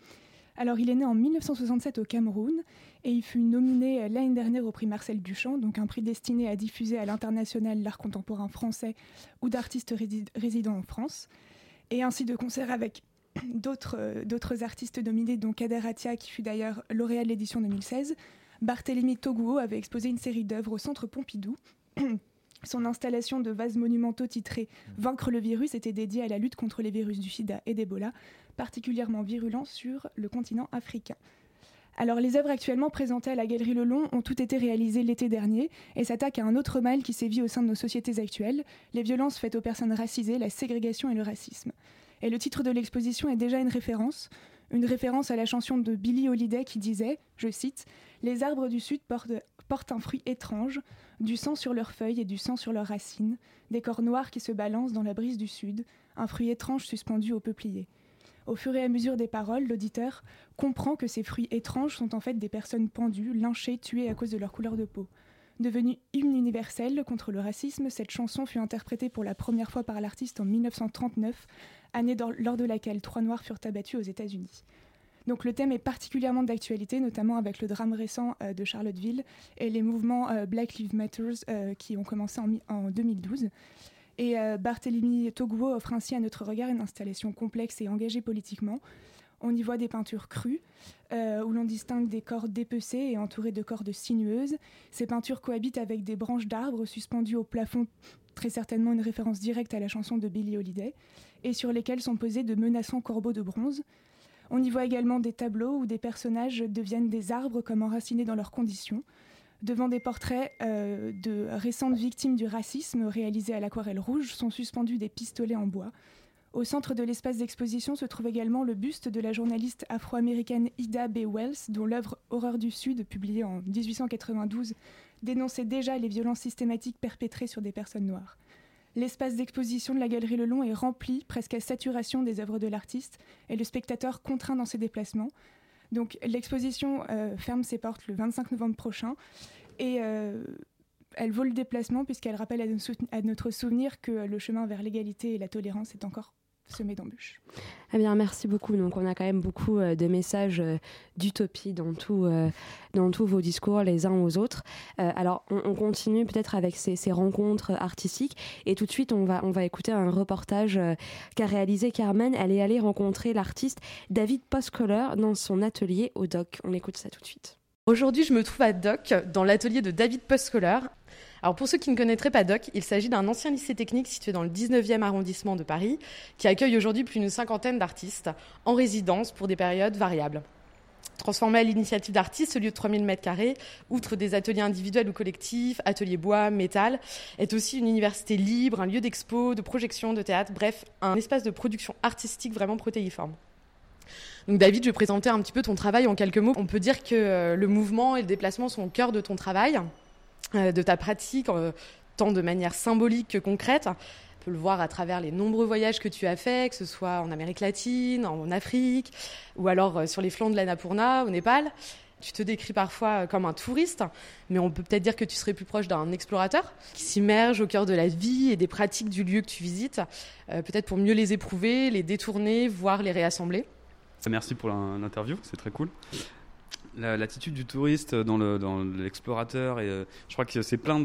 Alors, il est né en 1967 au Cameroun et il fut nominé euh, l'année dernière au prix Marcel Duchamp, donc un prix destiné à diffuser à l'international l'art contemporain français ou d'artistes résidant en France. Et ainsi de concert avec euh, d'autres artistes nominés, dont Kader Atia, qui fut d'ailleurs lauréat de l'édition 2016. Barthélemy Toguo avait exposé une série d'œuvres au Centre Pompidou. Son installation de vases monumentaux titré Vaincre le virus était dédiée à la lutte contre les virus du sida et d'Ebola, particulièrement virulent sur le continent africain. Alors les œuvres actuellement présentées à la Galerie Le Long ont toutes été réalisées l'été dernier et s'attaquent à un autre mal qui sévit au sein de nos sociétés actuelles, les violences faites aux personnes racisées, la ségrégation et le racisme. Et le titre de l'exposition est déjà une référence, une référence à la chanson de Billie Holiday qui disait, je cite, Les arbres du Sud portent, un fruit étrange, du sang sur leurs feuilles et du sang sur leurs racines, des corps noirs qui se balancent dans la brise du Sud, un fruit étrange suspendu au peuplier. Au fur et à mesure des paroles, l'auditeur comprend que ces fruits étranges sont en fait des personnes pendues, lynchées, tuées à cause de leur couleur de peau. Devenue hymne universel contre le racisme, cette chanson fut interprétée pour la première fois par l'artiste en 1939, année lors de laquelle trois Noirs furent abattus aux États-Unis. Donc le thème est particulièrement d'actualité, notamment avec le drame récent euh, de Charlottesville et les mouvements euh, Black Lives Matter euh, qui ont commencé en, en 2012. Et Barthélemy Toguo offre ainsi à notre regard une installation complexe et engagée politiquement. On y voit des peintures crues, où l'on distingue des cordes dépecées et entourées de cordes sinueuses. Ces peintures cohabitent avec des branches d'arbres suspendues au plafond, très certainement une référence directe à la chanson de Billie Holiday, et sur lesquelles sont posés de menaçants corbeaux de bronze. On y voit également des tableaux où des personnages deviennent des arbres comme enracinés dans leurs conditions. Devant des portraits euh, de récentes victimes du racisme réalisés à l'aquarelle rouge sont suspendus des pistolets en bois. Au centre de l'espace d'exposition se trouve également le buste de la journaliste afro-américaine Ida B. Wells, dont l'œuvre Horreur du Sud, publiée en 1892, dénonçait déjà les violences systématiques perpétrées sur des personnes noires. L'espace d'exposition de la Galerie Lelon est rempli presque à saturation des œuvres de l'artiste et le spectateur contraint dans ses déplacements. Donc l'exposition euh, ferme ses portes le 25 novembre prochain et euh, elle vaut le déplacement puisqu'elle rappelle à, à notre souvenir que le chemin vers l'égalité et la tolérance est encore semé d'embûches. Eh bien, merci beaucoup. Donc, on a quand même beaucoup euh, de messages euh, d'utopie dans, tout, euh, dans tous vos discours, les uns aux autres. alors, on, continue peut-être avec ces, ces, rencontres artistiques. Et tout de suite, on va, on va écouter un reportage qu'a réalisé Carmen. Elle est allée rencontrer l'artiste David Postcoller dans son atelier au DOC. On écoute ça tout de suite. Aujourd'hui, je me trouve à DOC, dans l'atelier de David Postcoller. Alors pour ceux qui ne connaîtraient pas DOC, il s'agit d'un ancien lycée technique situé dans le 19e arrondissement de Paris, qui accueille aujourd'hui plus d'une cinquantaine d'artistes en résidence pour des périodes variables. Transformé à l'initiative d'artistes, ce lieu de 3000 m2, outre des ateliers individuels ou collectifs, ateliers bois, métal, est aussi une université libre, un lieu d'expo, de projection, de théâtre, bref, un espace de production artistique vraiment protéiforme. Donc David, je vais présenter un petit peu ton travail en quelques mots. On peut dire que euh, le mouvement et le déplacement sont au cœur de ton travail. Euh, de ta pratique, euh, tant de manière symbolique que concrète. On peut le voir à travers les nombreux voyages que tu as faits, que ce soit en Amérique latine, en Afrique, ou alors euh, sur les flancs de l'Annapurna, au Népal. Tu te décris parfois comme un touriste, mais on peut peut-être dire que tu serais plus proche d'un explorateur qui s'immerge au cœur de la vie et des pratiques du lieu que tu visites, peut-être pour mieux les éprouver, les détourner, voire les réassembler. Merci pour l'interview, c'est très cool l'attitude du touriste dans l'explorateur. et euh, je crois que c'est plein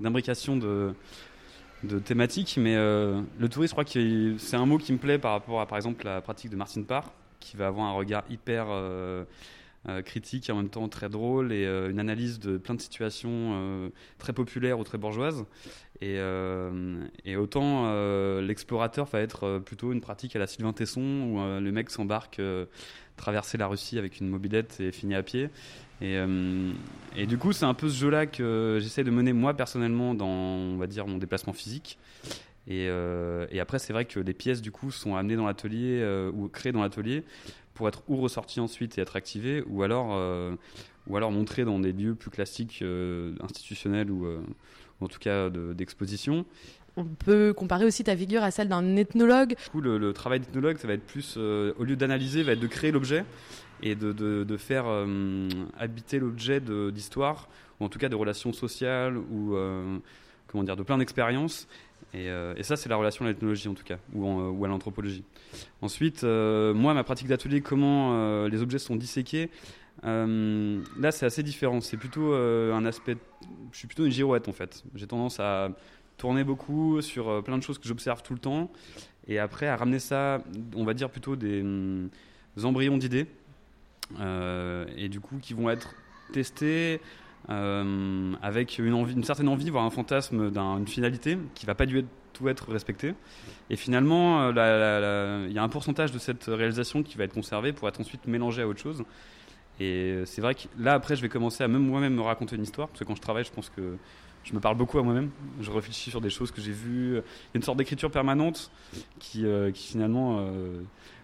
d'imbrications de, thématiques, mais euh, le touriste, je crois que c'est un mot qui me plaît par rapport à, par exemple, la pratique de Martine Parr, qui va avoir un regard hyper euh, critique et en même temps très drôle et une analyse de plein de situations très populaires ou très bourgeoises. Et autant l'explorateur va être plutôt une pratique à la Sylvain Tesson où le mec s'embarque traverser la Russie avec une mobilette et finir à pied. Et, euh, et du coup, c'est un peu ce jeu-là que j'essaie de mener moi personnellement dans, on va dire, mon déplacement physique. Et, euh, après, c'est vrai que les pièces du coup sont amenées dans l'atelier euh, ou créées dans l'atelier pour être ou ressorties ensuite et être activées, ou alors, ou alors montrées dans des lieux plus classiques, institutionnels ou, en tout cas d'exposition. On peut comparer aussi ta figure à celle d'un ethnologue. Du coup, le, travail d'ethnologue, ça va être plus, euh, au lieu d'analyser, va être de créer l'objet et de, faire euh, habiter l'objet d'histoire, ou en tout cas de relations sociales, ou euh, comment dire, de plein d'expériences. Et, ça, c'est la relation à l'ethnologie en tout cas, ou à l'anthropologie. Ensuite, moi, ma pratique d'atelier, comment les objets sont disséqués, là, c'est assez différent. C'est plutôt un aspect. Je suis plutôt une girouette en fait. J'ai tendance à tourner beaucoup sur euh, plein de choses que j'observe tout le temps, et après à ramener ça, on va dire plutôt des, mm, embryons d'idées, euh, et du coup qui vont être testés euh, avec une, envie, une certaine envie, voire un fantasme d'une finalité qui va pas du tout être respectée. Et finalement, il y a un pourcentage de cette réalisation qui va être conservé pour être ensuite mélangé à autre chose. Et c'est vrai que là, après, je vais commencer à même moi-même me raconter une histoire, parce que quand je travaille, je pense que je me parle beaucoup à moi-même. Je réfléchis sur des choses que j'ai vues. Il y a une sorte d'écriture permanente qui, euh, qui finalement euh,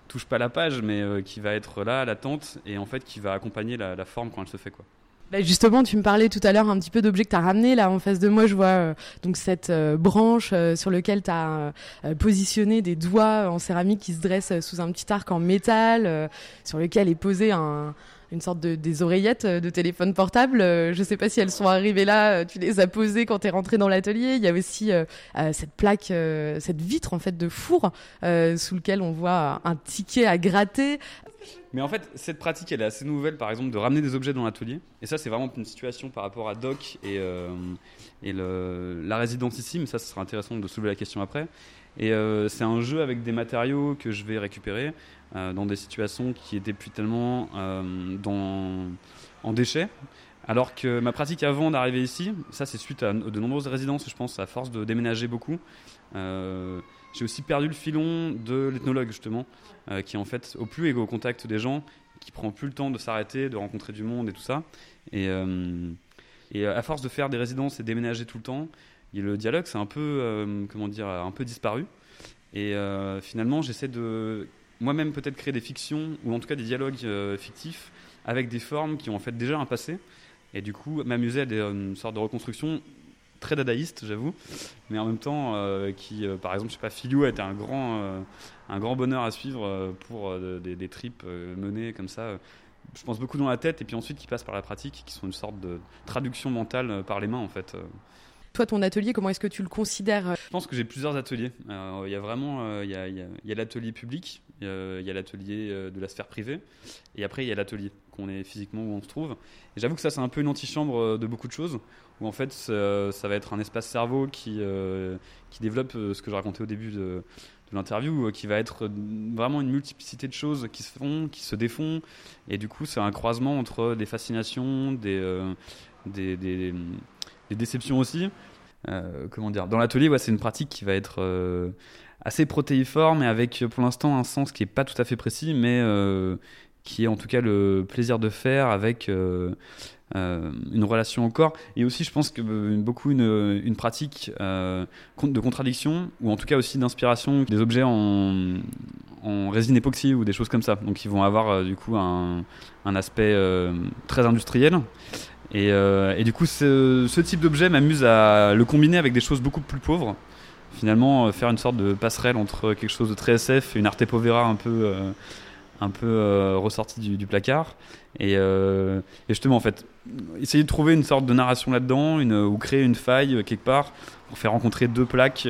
touche pas la page, mais euh, qui va être là, latente, et en fait qui va accompagner la, forme quand elle se fait. quoi. Bah, justement, tu me parlais tout à l'heure un petit peu d'objets que tu as ramenés. Là, en face de moi, je vois donc cette branche sur laquelle tu as positionné des doigts en céramique qui se dressent sous un petit arc en métal, sur lequel est posé un, une sorte de des oreillettes euh, de téléphone portable. Euh, je ne sais pas si elles sont arrivées là. Euh, tu les as posées quand tu es rentré dans l'atelier. Il y a aussi cette plaque, cette vitre en fait de four sous lequel on voit un ticket à gratter. Mais en fait, cette pratique, elle est assez nouvelle, par exemple, de ramener des objets dans l'atelier. Et ça, c'est vraiment une situation par rapport à Doc et, et la résidence ici. Mais ça, ce sera intéressant de soulever la question après. Et c'est un jeu avec des matériaux que je vais récupérer. Euh, dans des situations qui étaient plus tellement euh, dans, en déchets. Alors que ma pratique avant d'arriver ici, ça c'est suite à de nombreuses résidences, je pense, à force de déménager beaucoup. Euh, j'ai aussi perdu le filon de l'ethnologue justement, qui en fait au plus est au contact des gens, qui prend plus le temps de s'arrêter, de rencontrer du monde et tout ça. Et Et à force de faire des résidences et déménager tout le temps, et le dialogue, c'est un peu, comment dire, un peu disparu. Et finalement, j'essaie de moi-même peut-être créer des fictions ou en tout cas des dialogues fictifs avec des formes qui ont en fait déjà un passé. Et du coup, m'amuser à des, une sorte de reconstruction très dadaïste, j'avoue, mais en même temps, euh, qui, euh, par exemple, je sais pas, Filou a été un grand, euh, un grand bonheur à suivre pour des, des tripes menées comme ça. Je pense beaucoup dans la tête et puis ensuite qui passent par la pratique, qui sont une sorte de traduction mentale par les mains en fait. Toi, ton atelier, comment est-ce que tu le considères Je pense que j'ai plusieurs ateliers. Il y a vraiment, il y a, l'atelier public, il y a l'atelier de la sphère privée, et après il y a l'atelier qu'on est physiquement où on se trouve. Et j'avoue que ça, c'est un peu une antichambre de beaucoup de choses où en fait ça, va être un espace cerveau qui, euh, qui développe euh, ce que je racontais au début de, l'interview, euh, qui va être vraiment une multiplicité de choses qui se font, qui se défont, et du coup c'est un croisement entre des fascinations, des, des, déceptions aussi. comment dire? Dans l'atelier, c'est une pratique qui va être assez protéiforme et avec pour l'instant un sens qui n'est pas tout à fait précis, mais qui est en tout cas le plaisir de faire avec euh, une relation au corps. Et aussi je pense que euh, beaucoup une, pratique euh, de contradiction ou en tout cas aussi d'inspiration des objets en, résine époxy ou des choses comme ça. Donc ils vont avoir du coup un aspect très industriel et, et, du coup ce, type d'objet m'amuse à le combiner avec des choses beaucoup plus pauvres finalement faire une sorte de passerelle entre quelque chose de très SF et une arte povera un peu euh, ressorti du, placard. Euh, et, justement, en fait, essayer de trouver une sorte de narration là-dedans, ou créer une faille euh, quelque part pour faire rencontrer deux plaques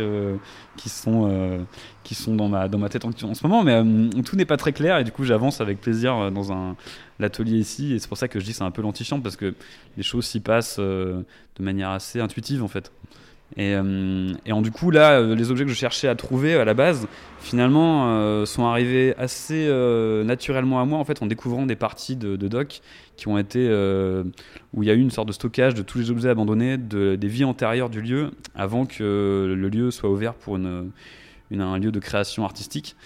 qui sont qui sont dans ma dans ma tête en, ce moment. Mais tout n'est pas très clair et du coup, j'avance avec plaisir dans un l'atelier ici. Et c'est pour ça que je dis c'est un peu l'antichambre parce que les choses s'y passent de manière assez intuitive en fait. Et, euh, et en, du coup, là, euh, les objets que je cherchais à trouver à la base, finalement, euh, sont arrivés assez naturellement à moi, en fait, en découvrant des parties de, de doc qui ont été où il y a eu une sorte de stockage de tous les objets abandonnés, de, des vies antérieures du lieu, avant que le lieu soit ouvert pour un lieu de création artistique.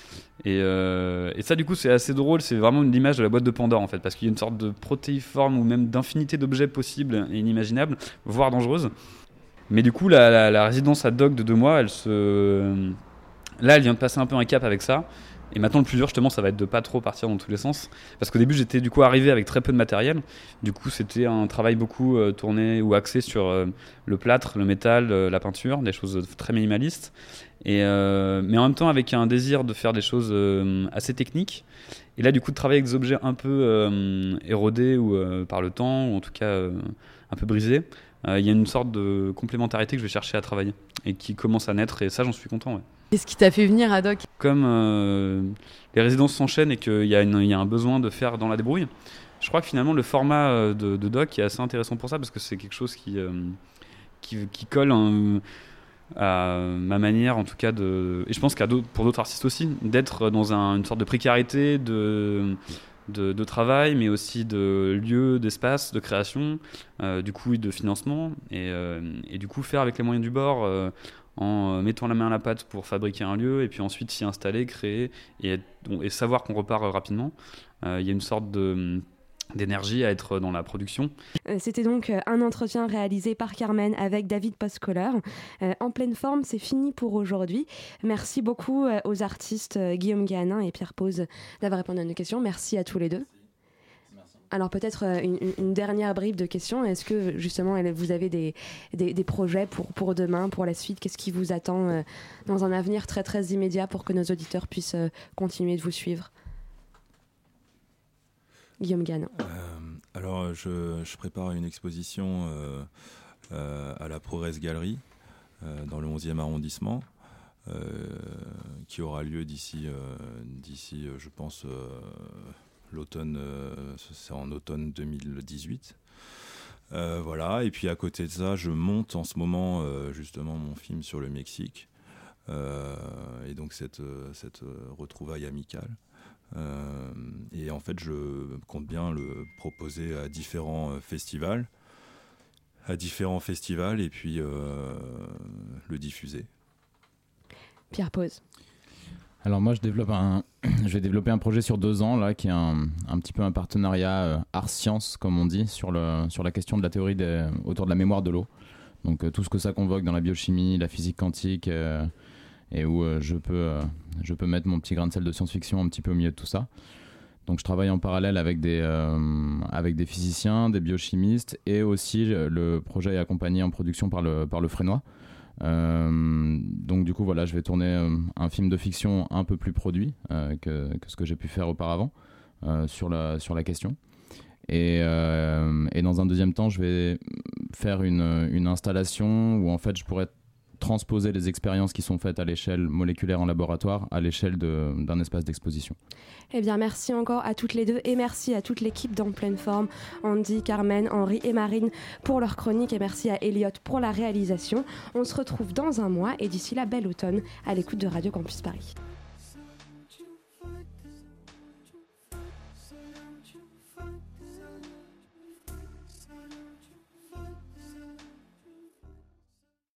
Et, et, ça, du coup, c'est assez drôle. C'est vraiment une image de la boîte de Pandore, en fait, parce qu'il y a une sorte de protéiforme ou même d'infinité d'objets possibles et inimaginables, voire dangereuses. Mais du coup, la, résidence à Doc de deux mois, elle se. Là, elle vient de passer un peu un cap avec ça. Et maintenant, le plus dur, justement, ça va être de pas trop partir dans tous les sens. Parce qu'au début, j'étais du coup arrivé avec très peu de matériel. Du coup, c'était un travail beaucoup euh, tourné ou axé sur euh, le plâtre, le métal, euh, la peinture, des choses très minimalistes. Et, mais en même temps, avec un désir de faire des choses assez techniques. Et là, du coup, de travailler avec des objets un peu érodés ou par le temps, ou en tout cas un peu brisés. Euh, il y a une sorte de complémentarité que je vais chercher à travailler et qui commence à naître et ça j'en suis content. Qu'est-ce qui t'a fait venir à Doc? Comme euh, les résidences s'enchaînent et qu'il y, y, a un besoin de faire dans la débrouille, je crois que finalement le format euh, de, Doc est assez intéressant pour ça parce que c'est quelque chose qui, qui, qui, colle à ma manière en tout cas de... Et je pense qu'à pour d'autres artistes aussi, d'être dans une sorte de précarité, de de, travail, mais aussi de lieux, d'espace, de création, euh, du coup, de financement, euh, et, du coup, faire avec les moyens du bord, euh, en mettant la main à la pâte pour fabriquer un lieu, et puis ensuite s'y installer, créer, et, et savoir qu'on repart rapidement. Il y a une sorte de d'énergie à être dans la production. Euh, c'était donc euh, un entretien réalisé par Carmen avec David Postcoller. Euh, en pleine forme, c'est fini pour aujourd'hui. Merci beaucoup aux artistes Guillaume Guéanin et Pierre Pose d'avoir répondu à nos questions. Merci à tous les deux. Alors peut-être une, dernière bribe de questions. Est-ce que justement vous avez des, des, projets pour, pour demain, pour la suite? Qu'est-ce qui vous attend dans un avenir très très immédiat pour que nos auditeurs puissent continuer de vous suivre? Guillaume Gann. Euh, alors, je, prépare une exposition euh, euh, à la ProRes Galerie dans le 11e arrondissement. qui aura lieu d'ici, je pense, l'automne, c'est en automne 2018. voilà, et puis à côté de ça, je monte en ce moment justement mon film sur le Mexique. et donc cette retrouvaille amicale. Euh, et en fait, je compte bien le proposer à différents euh, festivals, à différents festivals, et puis euh, le diffuser. Pierre Pose. Alors moi je développe un, je vais développer un projet sur deux ans là qui est un, un petit peu un partenariat euh, art-science comme on dit sur le sur la question de la théorie des, autour de la mémoire de l'eau. Donc euh, tout ce que ça convoque dans la biochimie, la physique quantique euh, et où euh, je peux euh, je peux mettre mon petit grain de sel de science-fiction un petit peu au milieu de tout ça. Donc je travaille en parallèle avec des, euh, avec des physiciens, des biochimistes et aussi le projet est accompagné en production par le, par le Frénois. Donc du coup voilà, je vais tourner un film de fiction un peu plus produit que, que ce que j'ai pu faire auparavant sur, la, sur la question. Et, et dans un deuxième temps, je vais faire une, une installation où en fait je pourrais transposer les expériences qui sont faites à l'échelle moléculaire en laboratoire à l'échelle d'un espace d'exposition. Eh bien, merci encore à toutes les deux et merci à toute l'équipe d'En Pleine Forme, Andy, Carmen, Henri et Marine pour leur chronique et merci à Elliot pour la réalisation. On se retrouve dans un mois et d'ici là, bel automne à l'écoute de Radio Campus Paris.